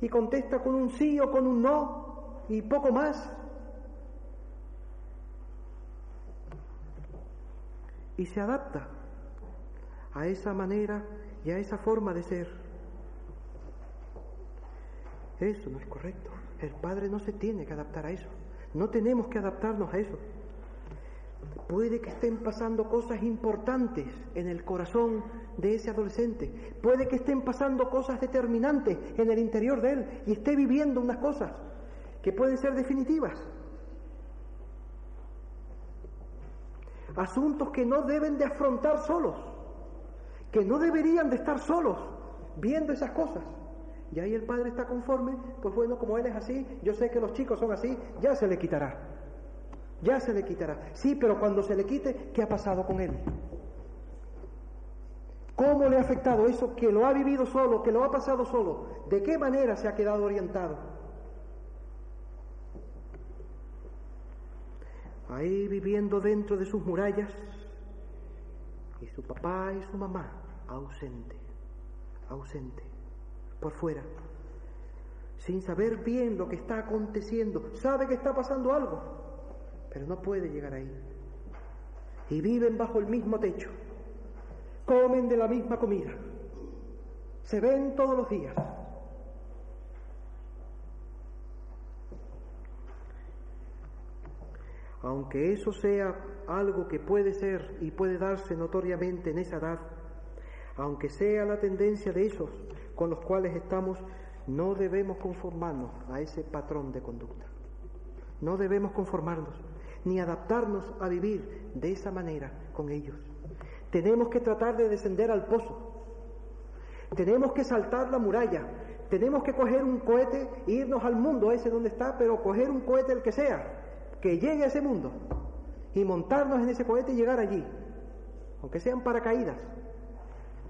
y contesta con un sí o con un no, y poco más. Y se adapta a esa manera y a esa forma de ser. Eso no es correcto. El padre no se tiene que adaptar a eso. No tenemos que adaptarnos a eso. Puede que estén pasando cosas importantes en el corazón de ese adolescente. Puede que estén pasando cosas determinantes en el interior de él y esté viviendo unas cosas que pueden ser definitivas. Asuntos que no deben de afrontar solos, que no deberían de estar solos viendo esas cosas. Y ahí el padre está conforme, pues bueno, como él es así, yo sé que los chicos son así, ya se le quitará. Ya se le quitará. Sí, pero cuando se le quite, ¿qué ha pasado con él? ¿Cómo le ha afectado eso que lo ha vivido solo, que lo ha pasado solo? ¿De qué manera se ha quedado orientado? Ahí viviendo dentro de sus murallas y su papá y su mamá ausente, ausente por fuera, sin saber bien lo que está aconteciendo. Sabe que está pasando algo, pero no puede llegar ahí. Y viven bajo el mismo techo, comen de la misma comida, se ven todos los días. Aunque eso sea algo que puede ser y puede darse notoriamente en esa edad, aunque sea la tendencia de esos con los cuales estamos, no debemos conformarnos a ese patrón de conducta. No debemos conformarnos ni adaptarnos a vivir de esa manera con ellos. Tenemos que tratar de descender al pozo. Tenemos que saltar la muralla. Tenemos que coger un cohete e irnos al mundo ese donde está, pero coger un cohete el que sea, que llegue a ese mundo y montarnos en ese cohete y llegar allí, aunque sean paracaídas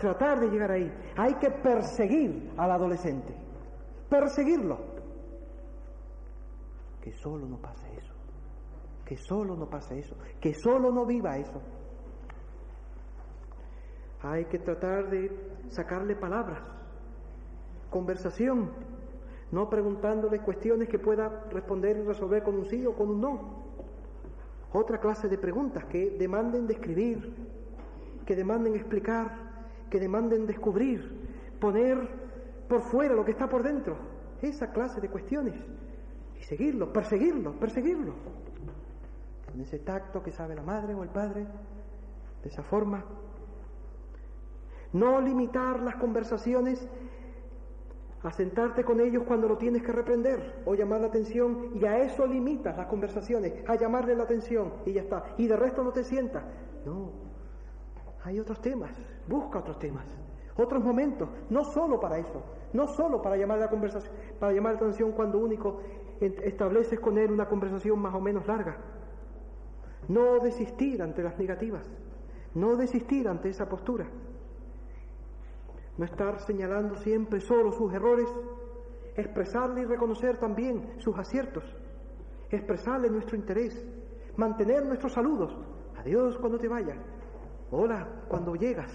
tratar de llegar ahí. Hay que perseguir al adolescente, perseguirlo. Que solo no pase eso, que solo no pase eso, que solo no viva eso. Hay que tratar de sacarle palabras, conversación, no preguntándole cuestiones que pueda responder y resolver con un sí o con un no. Otra clase de preguntas que demanden describir, que demanden explicar, que demanden descubrir, poner por fuera lo que está por dentro, esa clase de cuestiones, y seguirlo, perseguirlo, perseguirlo. En ese tacto que sabe la madre o el padre, de esa forma. No limitar las conversaciones a sentarte con ellos cuando lo tienes que reprender o llamar la atención y a eso limitas las conversaciones, a llamarle la atención y ya está. Y de resto no te sientas. No, hay otros temas, busca otros temas, otros momentos, no solo para eso, no solo para llamar la conversación, para llamar la atención cuando único estableces con él una conversación más o menos larga. No desistir ante las negativas, no desistir ante esa postura no estar señalando siempre solo sus errores, expresarle y reconocer también sus aciertos, expresarle nuestro interés, mantener nuestros saludos, adiós cuando te vayas, hola cuando llegas,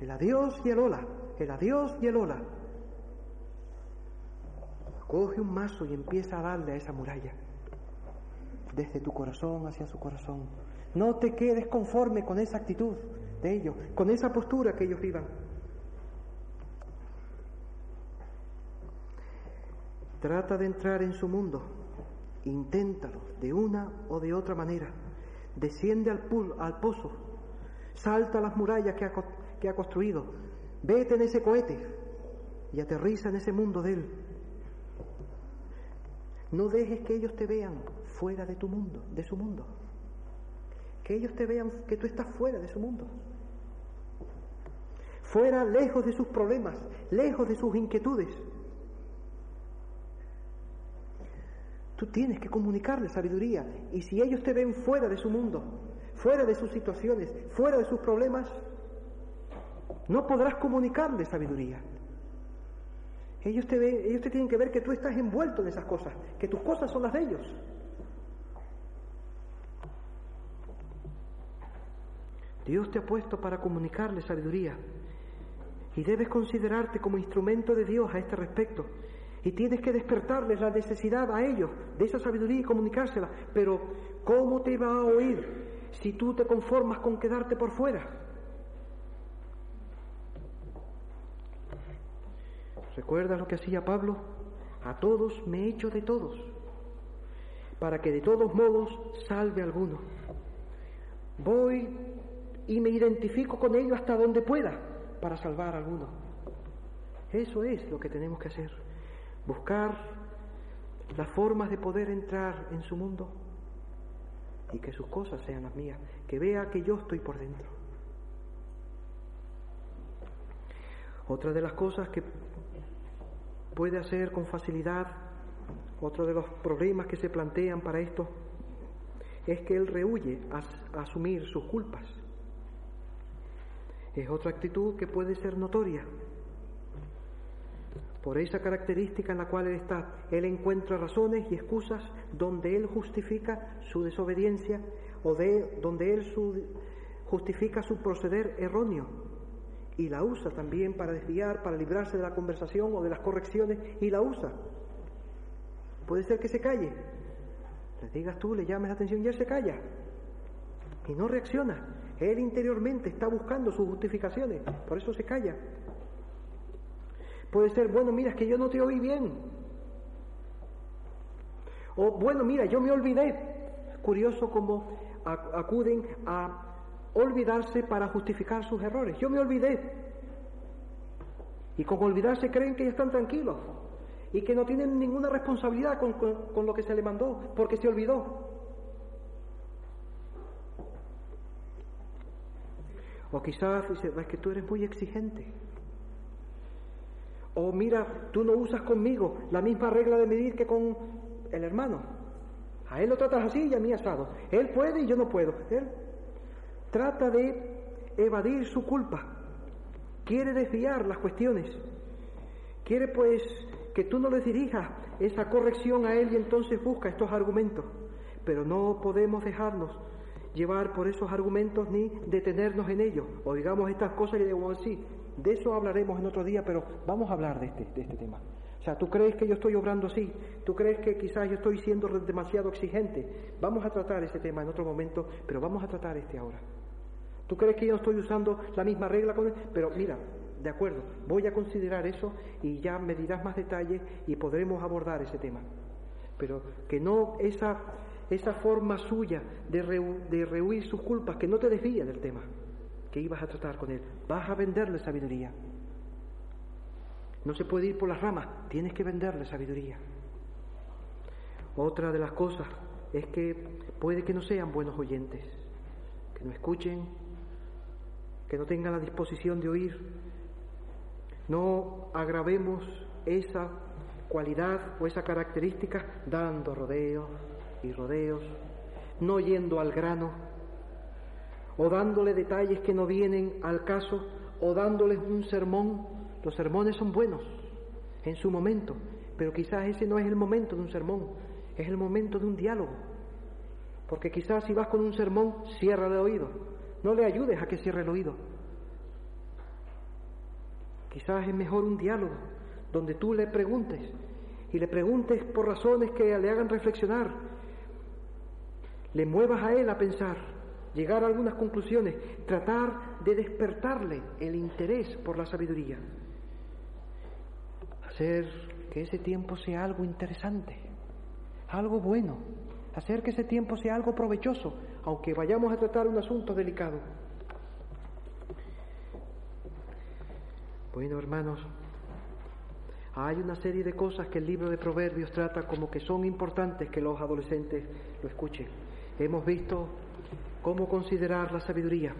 el adiós y el hola, el adiós y el hola. Coge un mazo y empieza a darle a esa muralla, desde tu corazón hacia su corazón. No te quedes conforme con esa actitud de ellos, con esa postura que ellos vivan. Trata de entrar en su mundo, inténtalo de una o de otra manera. Desciende al, pozo, salta las murallas que ha, que ha construido, vete en ese cohete y aterriza en ese mundo de él. No dejes que ellos te vean fuera de tu mundo, de su mundo. Que ellos te vean que tú estás fuera de su mundo. Fuera, lejos de sus problemas, lejos de sus inquietudes. Tú tienes que comunicarles sabiduría. Y si ellos te ven fuera de su mundo, fuera de sus situaciones, fuera de sus problemas, no podrás comunicarles sabiduría. Ellos te, ven, ellos te tienen que ver que tú estás envuelto en esas cosas, que tus cosas son las de ellos. Dios te ha puesto para comunicarles sabiduría y debes considerarte como instrumento de Dios a este respecto y tienes que despertarles la necesidad a ellos de esa sabiduría y comunicársela. Pero ¿cómo te va a oír si tú te conformas con quedarte por fuera? ¿Recuerdas lo que hacía Pablo? A todos me echo de todos, para que de todos modos salve alguno. Voy y me identifico con ellos hasta donde pueda para salvar a alguno. Eso es lo que tenemos que hacer buscar las formas de poder entrar en su mundo y que sus cosas sean las mías, que vea que yo estoy por dentro. Otra de las cosas que puede hacer con facilidad, otro de los problemas que se plantean para esto, es que él rehuye a, asumir sus culpas. Es otra actitud que puede ser notoria por esa característica en la cual él está, él encuentra razones y excusas donde él justifica su desobediencia o de, donde él justifica su proceder erróneo y la usa también para desviar, para librarse de la conversación o de las correcciones y la usa. Puede ser que se calle, le digas tú, le llames la atención y él se calla y no reacciona. Él interiormente está buscando sus justificaciones, por eso se calla. Puede ser, bueno, mira, es que yo no te oí bien. O, bueno, mira, yo me olvidé. Curioso cómo acuden a olvidarse para justificar sus errores. Yo me olvidé. Y con olvidarse creen que ya están tranquilos y que no tienen ninguna responsabilidad con, con lo que se le mandó porque se olvidó. O quizás dice, es que tú eres muy exigente. O mira, tú no usas conmigo la misma regla de medir que con el hermano. A él lo tratas así y a mí asado. Él puede y yo no puedo. Él trata de evadir su culpa. Quiere desviar las cuestiones. Quiere pues que tú no le dirijas esa corrección a él y entonces busca estos argumentos. Pero no podemos dejarnos llevar por esos argumentos ni detenernos en ellos. O digamos estas cosas y digamos así, de eso hablaremos en otro día, pero vamos a hablar de este, de este tema. O sea, ¿tú crees que yo estoy obrando así? ¿Tú crees que quizás yo estoy siendo demasiado exigente? Vamos a tratar ese tema en otro momento, pero vamos a tratar este ahora. ¿Tú crees que yo estoy usando la misma regla con él? Pero mira, de acuerdo, voy a considerar eso y ya me dirás más detalles y podremos abordar ese tema. Pero que no esa, esa forma suya de, de rehuir sus culpas, que no te desvíe del tema que ibas a tratar con él. Vas a venderle sabiduría. No se puede ir por las ramas, tienes que venderle sabiduría. Otra de las cosas es que puede que no sean buenos oyentes, que no escuchen, que no tengan la disposición de oír. No agravemos esa cualidad o esa característica dando rodeos y rodeos, no yendo al grano, o dándole detalles que no vienen al caso, o dándoles un sermón. Los sermones son buenos en su momento, pero quizás ese no es el momento de un sermón, es el momento de un diálogo. Porque quizás si vas con un sermón, cierra el oído. No le ayudes a que cierre el oído. Quizás es mejor un diálogo donde tú le preguntes y le preguntes por razones que le hagan reflexionar. Le muevas a él a pensar, llegar a algunas conclusiones, tratar de despertarle el interés por la sabiduría. Hacer que ese tiempo sea algo interesante, algo bueno, hacer que ese tiempo sea algo provechoso, aunque vayamos a tratar un asunto delicado. Bueno, hermanos, hay una serie de cosas que el libro de Proverbios trata como que son importantes que los adolescentes lo escuchen. Hemos visto cómo considerar la sabiduría.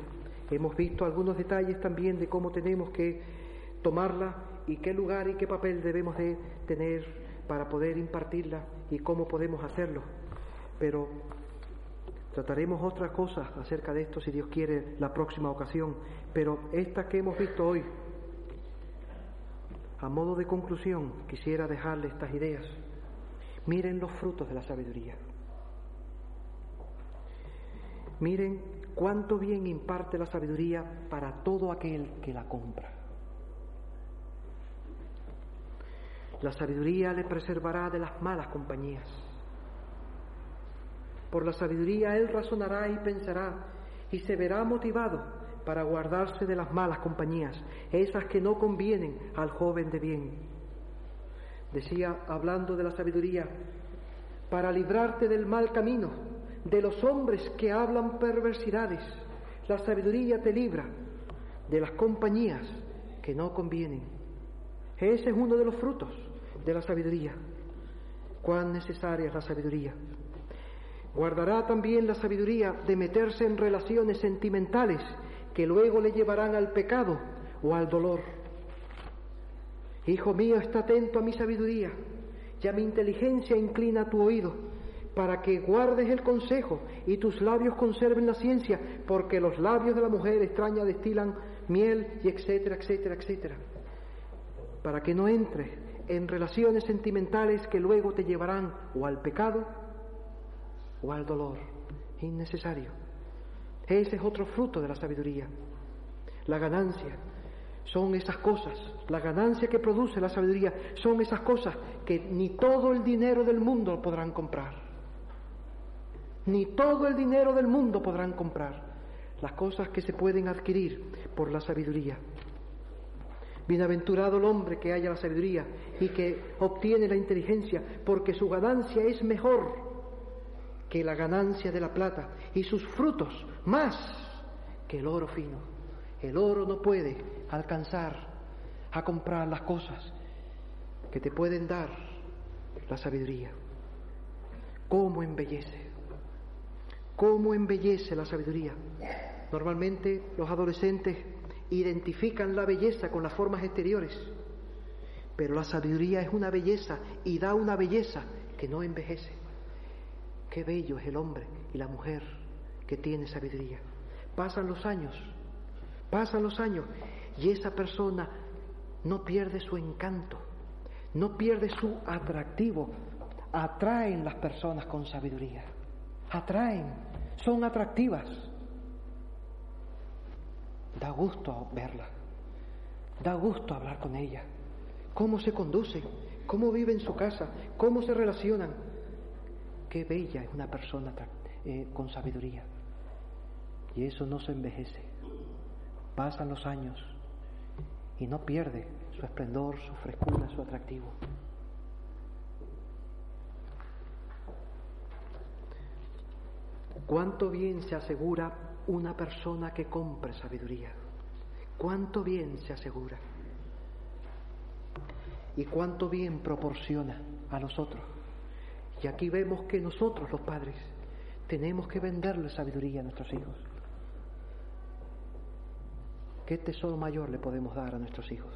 Hemos visto algunos detalles también de cómo tenemos que tomarla y qué lugar y qué papel debemos de tener para poder impartirla y cómo podemos hacerlo. Pero trataremos otras cosas acerca de esto si Dios quiere la próxima ocasión. Pero esta que hemos visto hoy, a modo de conclusión, quisiera dejarle estas ideas. Miren los frutos de la sabiduría. Miren cuánto bien imparte la sabiduría para todo aquel que la compra. La sabiduría le preservará de las malas compañías. Por la sabiduría él razonará y pensará y se verá motivado para guardarse de las malas compañías, esas que no convienen al joven de bien. Decía, hablando de la sabiduría, para librarte del mal camino, de los hombres que hablan perversidades, la sabiduría te libra de las compañías que no convienen. Ese es uno de los frutos de la sabiduría. Cuán necesaria es la sabiduría. Guardará también la sabiduría de meterse en relaciones sentimentales que luego le llevarán al pecado o al dolor. Hijo mío, está atento a mi sabiduría y a mi inteligencia inclina tu oído para que guardes el consejo y tus labios conserven la ciencia, porque los labios de la mujer extraña destilan miel y etcétera, etcétera, etcétera. Para que no entres en relaciones sentimentales que luego te llevarán o al pecado o al dolor. Innecesario. Ese es otro fruto de la sabiduría. La ganancia son esas cosas, la ganancia que produce la sabiduría son esas cosas que ni todo el dinero del mundo podrán comprar. Ni todo el dinero del mundo podrán comprar. Las cosas que se pueden adquirir por la sabiduría. Bienaventurado el hombre que haya la sabiduría y que obtiene la inteligencia, porque su ganancia es mejor que la ganancia de la plata y sus frutos más que el oro fino. El oro no puede alcanzar a comprar las cosas que te pueden dar la sabiduría. ¿Cómo embellece? ¿Cómo embellece la sabiduría? Normalmente los adolescentes identifican la belleza con las formas exteriores, pero la sabiduría es una belleza y da una belleza que no envejece. Qué bello es el hombre y la mujer que tiene sabiduría. Pasan los años, pasan los años y esa persona no pierde su encanto, no pierde su atractivo. Atraen las personas con sabiduría, atraen, son atractivas. Da gusto verla, da gusto hablar con ella, cómo se conduce, cómo vive en su casa, cómo se relacionan. Qué bella es una persona eh, con sabiduría. Y eso no se envejece. Pasan los años y no pierde su esplendor, su frescura, su atractivo. ¿Cuánto bien se asegura una persona que compre sabiduría. Cuánto bien se asegura y cuánto bien proporciona a nosotros. Y aquí vemos que nosotros, los padres, tenemos que venderle sabiduría a nuestros hijos. ¿Qué tesoro mayor le podemos dar a nuestros hijos?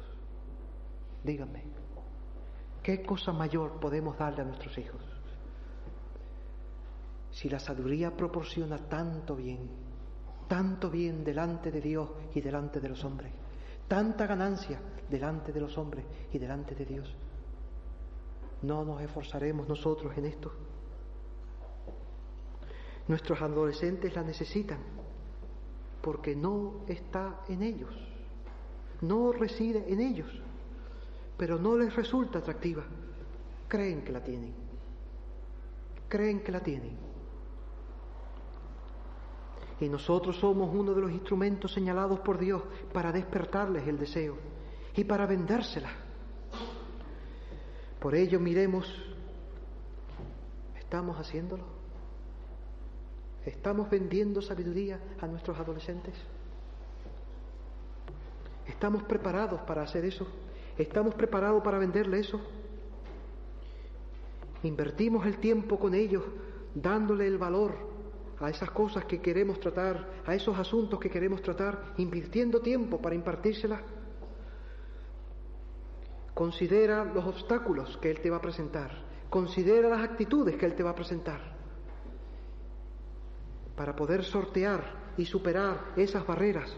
Díganme, ¿qué cosa mayor podemos darle a nuestros hijos? Si la sabiduría proporciona tanto bien, tanto bien delante de Dios y delante de los hombres, tanta ganancia delante de los hombres y delante de Dios. No nos esforzaremos nosotros en esto. Nuestros adolescentes la necesitan porque no está en ellos, no reside en ellos, pero no les resulta atractiva. Creen que la tienen, creen que la tienen. Y nosotros somos uno de los instrumentos señalados por Dios para despertarles el deseo y para vendérsela. Por ello miremos, ¿estamos haciéndolo? ¿Estamos vendiendo sabiduría a nuestros adolescentes? ¿Estamos preparados para hacer eso? ¿Estamos preparados para venderle eso? Invertimos el tiempo con ellos dándole el valor a esas cosas que queremos tratar, a esos asuntos que queremos tratar, invirtiendo tiempo para impartírselas. Considera los obstáculos que Él te va a presentar. Considera las actitudes que Él te va a presentar. Para poder sortear y superar esas barreras,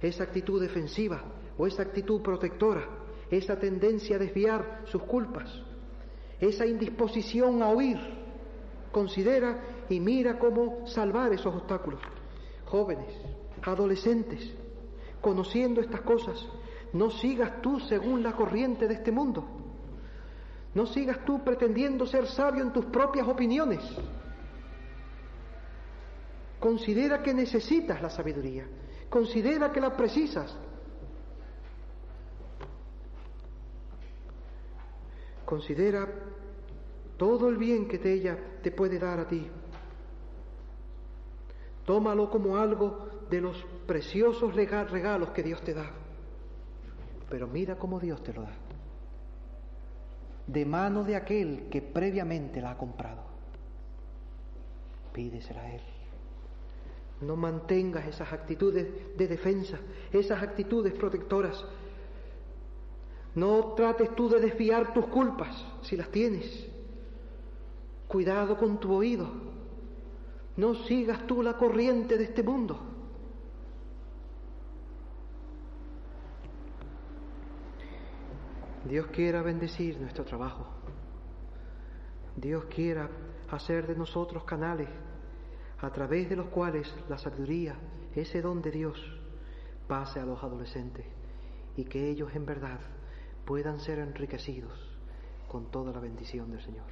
esa actitud defensiva o esa actitud protectora, esa tendencia a desviar sus culpas, esa indisposición a huir. Considera y mira cómo salvar esos obstáculos. Jóvenes, adolescentes, conociendo estas cosas, no sigas tú según la corriente de este mundo. No sigas tú pretendiendo ser sabio en tus propias opiniones. Considera que necesitas la sabiduría. Considera que la precisas. Considera todo el bien que ella te puede dar a ti. Tómalo como algo de los preciosos regalos que Dios te da. Pero mira cómo Dios te lo da. De mano de aquel que previamente la ha comprado. Pídesela a Él. No mantengas esas actitudes de defensa, esas actitudes protectoras. No trates tú de desviar tus culpas si las tienes. Cuidado con tu oído. No sigas tú la corriente de este mundo. Dios quiera bendecir nuestro trabajo. Dios quiera hacer de nosotros canales a través de los cuales la sabiduría, ese don de Dios, pase a los adolescentes y que ellos en verdad puedan ser enriquecidos con toda la bendición del Señor.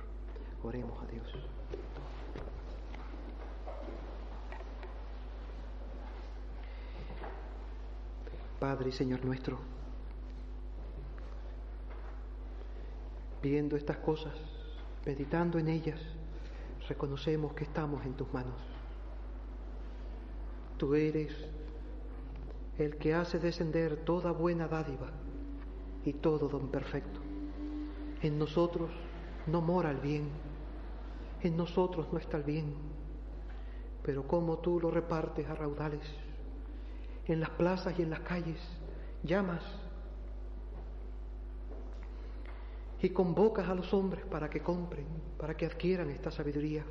Oremos a Dios. Padre y Señor nuestro, viendo estas cosas, meditando en ellas, reconocemos que estamos en tus manos. Tú eres el que hace descender toda buena dádiva y todo don perfecto. En nosotros no mora el bien, en nosotros no está el bien, pero como tú lo repartes a raudales, en las plazas y en las calles, llamas y convocas a los hombres para que compren, para que adquieran esta sabiduría.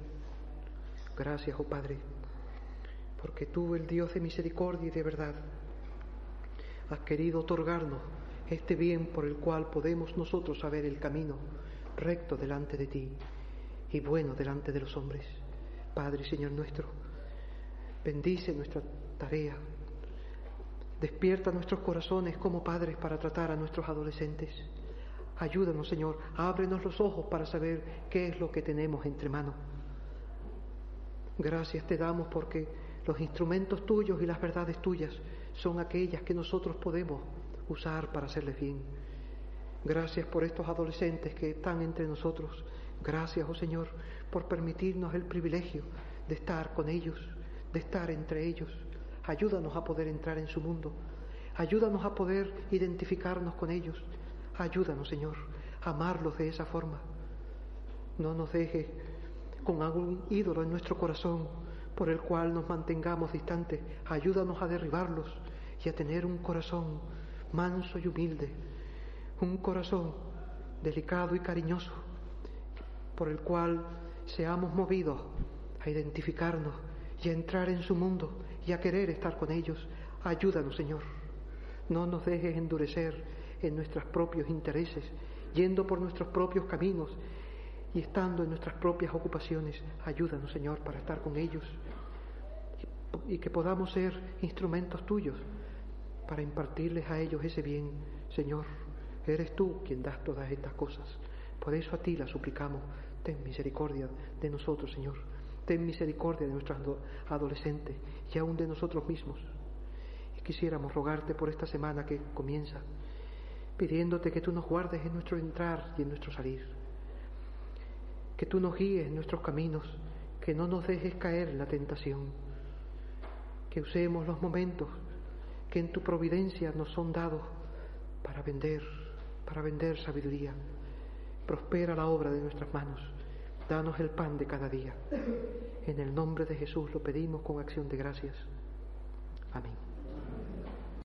Gracias, oh Padre, porque tú, el Dios de misericordia y de verdad, has querido otorgarnos este bien por el cual podemos nosotros saber el camino recto delante de ti y bueno delante de los hombres. Padre Señor nuestro, bendice nuestra tarea, despierta nuestros corazones como padres para tratar a nuestros adolescentes Ayúdanos, Señor, ábrenos los ojos para saber qué es lo que tenemos entre manos. Gracias te damos porque los instrumentos tuyos y las verdades tuyas son aquellas que nosotros podemos usar para hacerles bien. Gracias por estos adolescentes que están entre nosotros. Gracias, oh Señor, por permitirnos el privilegio de estar con ellos, de estar entre ellos Ayúdanos a poder entrar en su mundo. Ayúdanos a poder identificarnos con ellos. Ayúdanos, Señor, a amarlos de esa forma. No nos dejes con algún ídolo en nuestro corazón por el cual nos mantengamos distantes. Ayúdanos a derribarlos y a tener un corazón manso y humilde, un corazón delicado y cariñoso, por el cual seamos movidos a identificarnos y a entrar en su mundo y a querer estar con ellos. Ayúdanos, Señor. No nos dejes endurecer en nuestros propios intereses, yendo por nuestros propios caminos y estando en nuestras propias ocupaciones. Ayúdanos, Señor, para estar con ellos y que podamos ser instrumentos tuyos para impartirles a ellos ese bien. Señor, eres tú quien das todas estas cosas. Por eso a ti las suplicamos. Ten misericordia de nosotros, Señor. Ten misericordia de nuestros adolescentes y aún de nosotros mismos. Y quisiéramos rogarte por esta semana que comienza, pidiéndote que tú nos guardes en nuestro entrar y en nuestro salir. Que tú nos guíes en nuestros caminos, que no nos dejes caer en la tentación. Que usemos los momentos que en tu providencia nos son dados para vender, para vender sabiduría. Prospera la obra de nuestras manos. Danos el pan de cada día. En el nombre de Jesús lo pedimos con acción de gracias. Amén.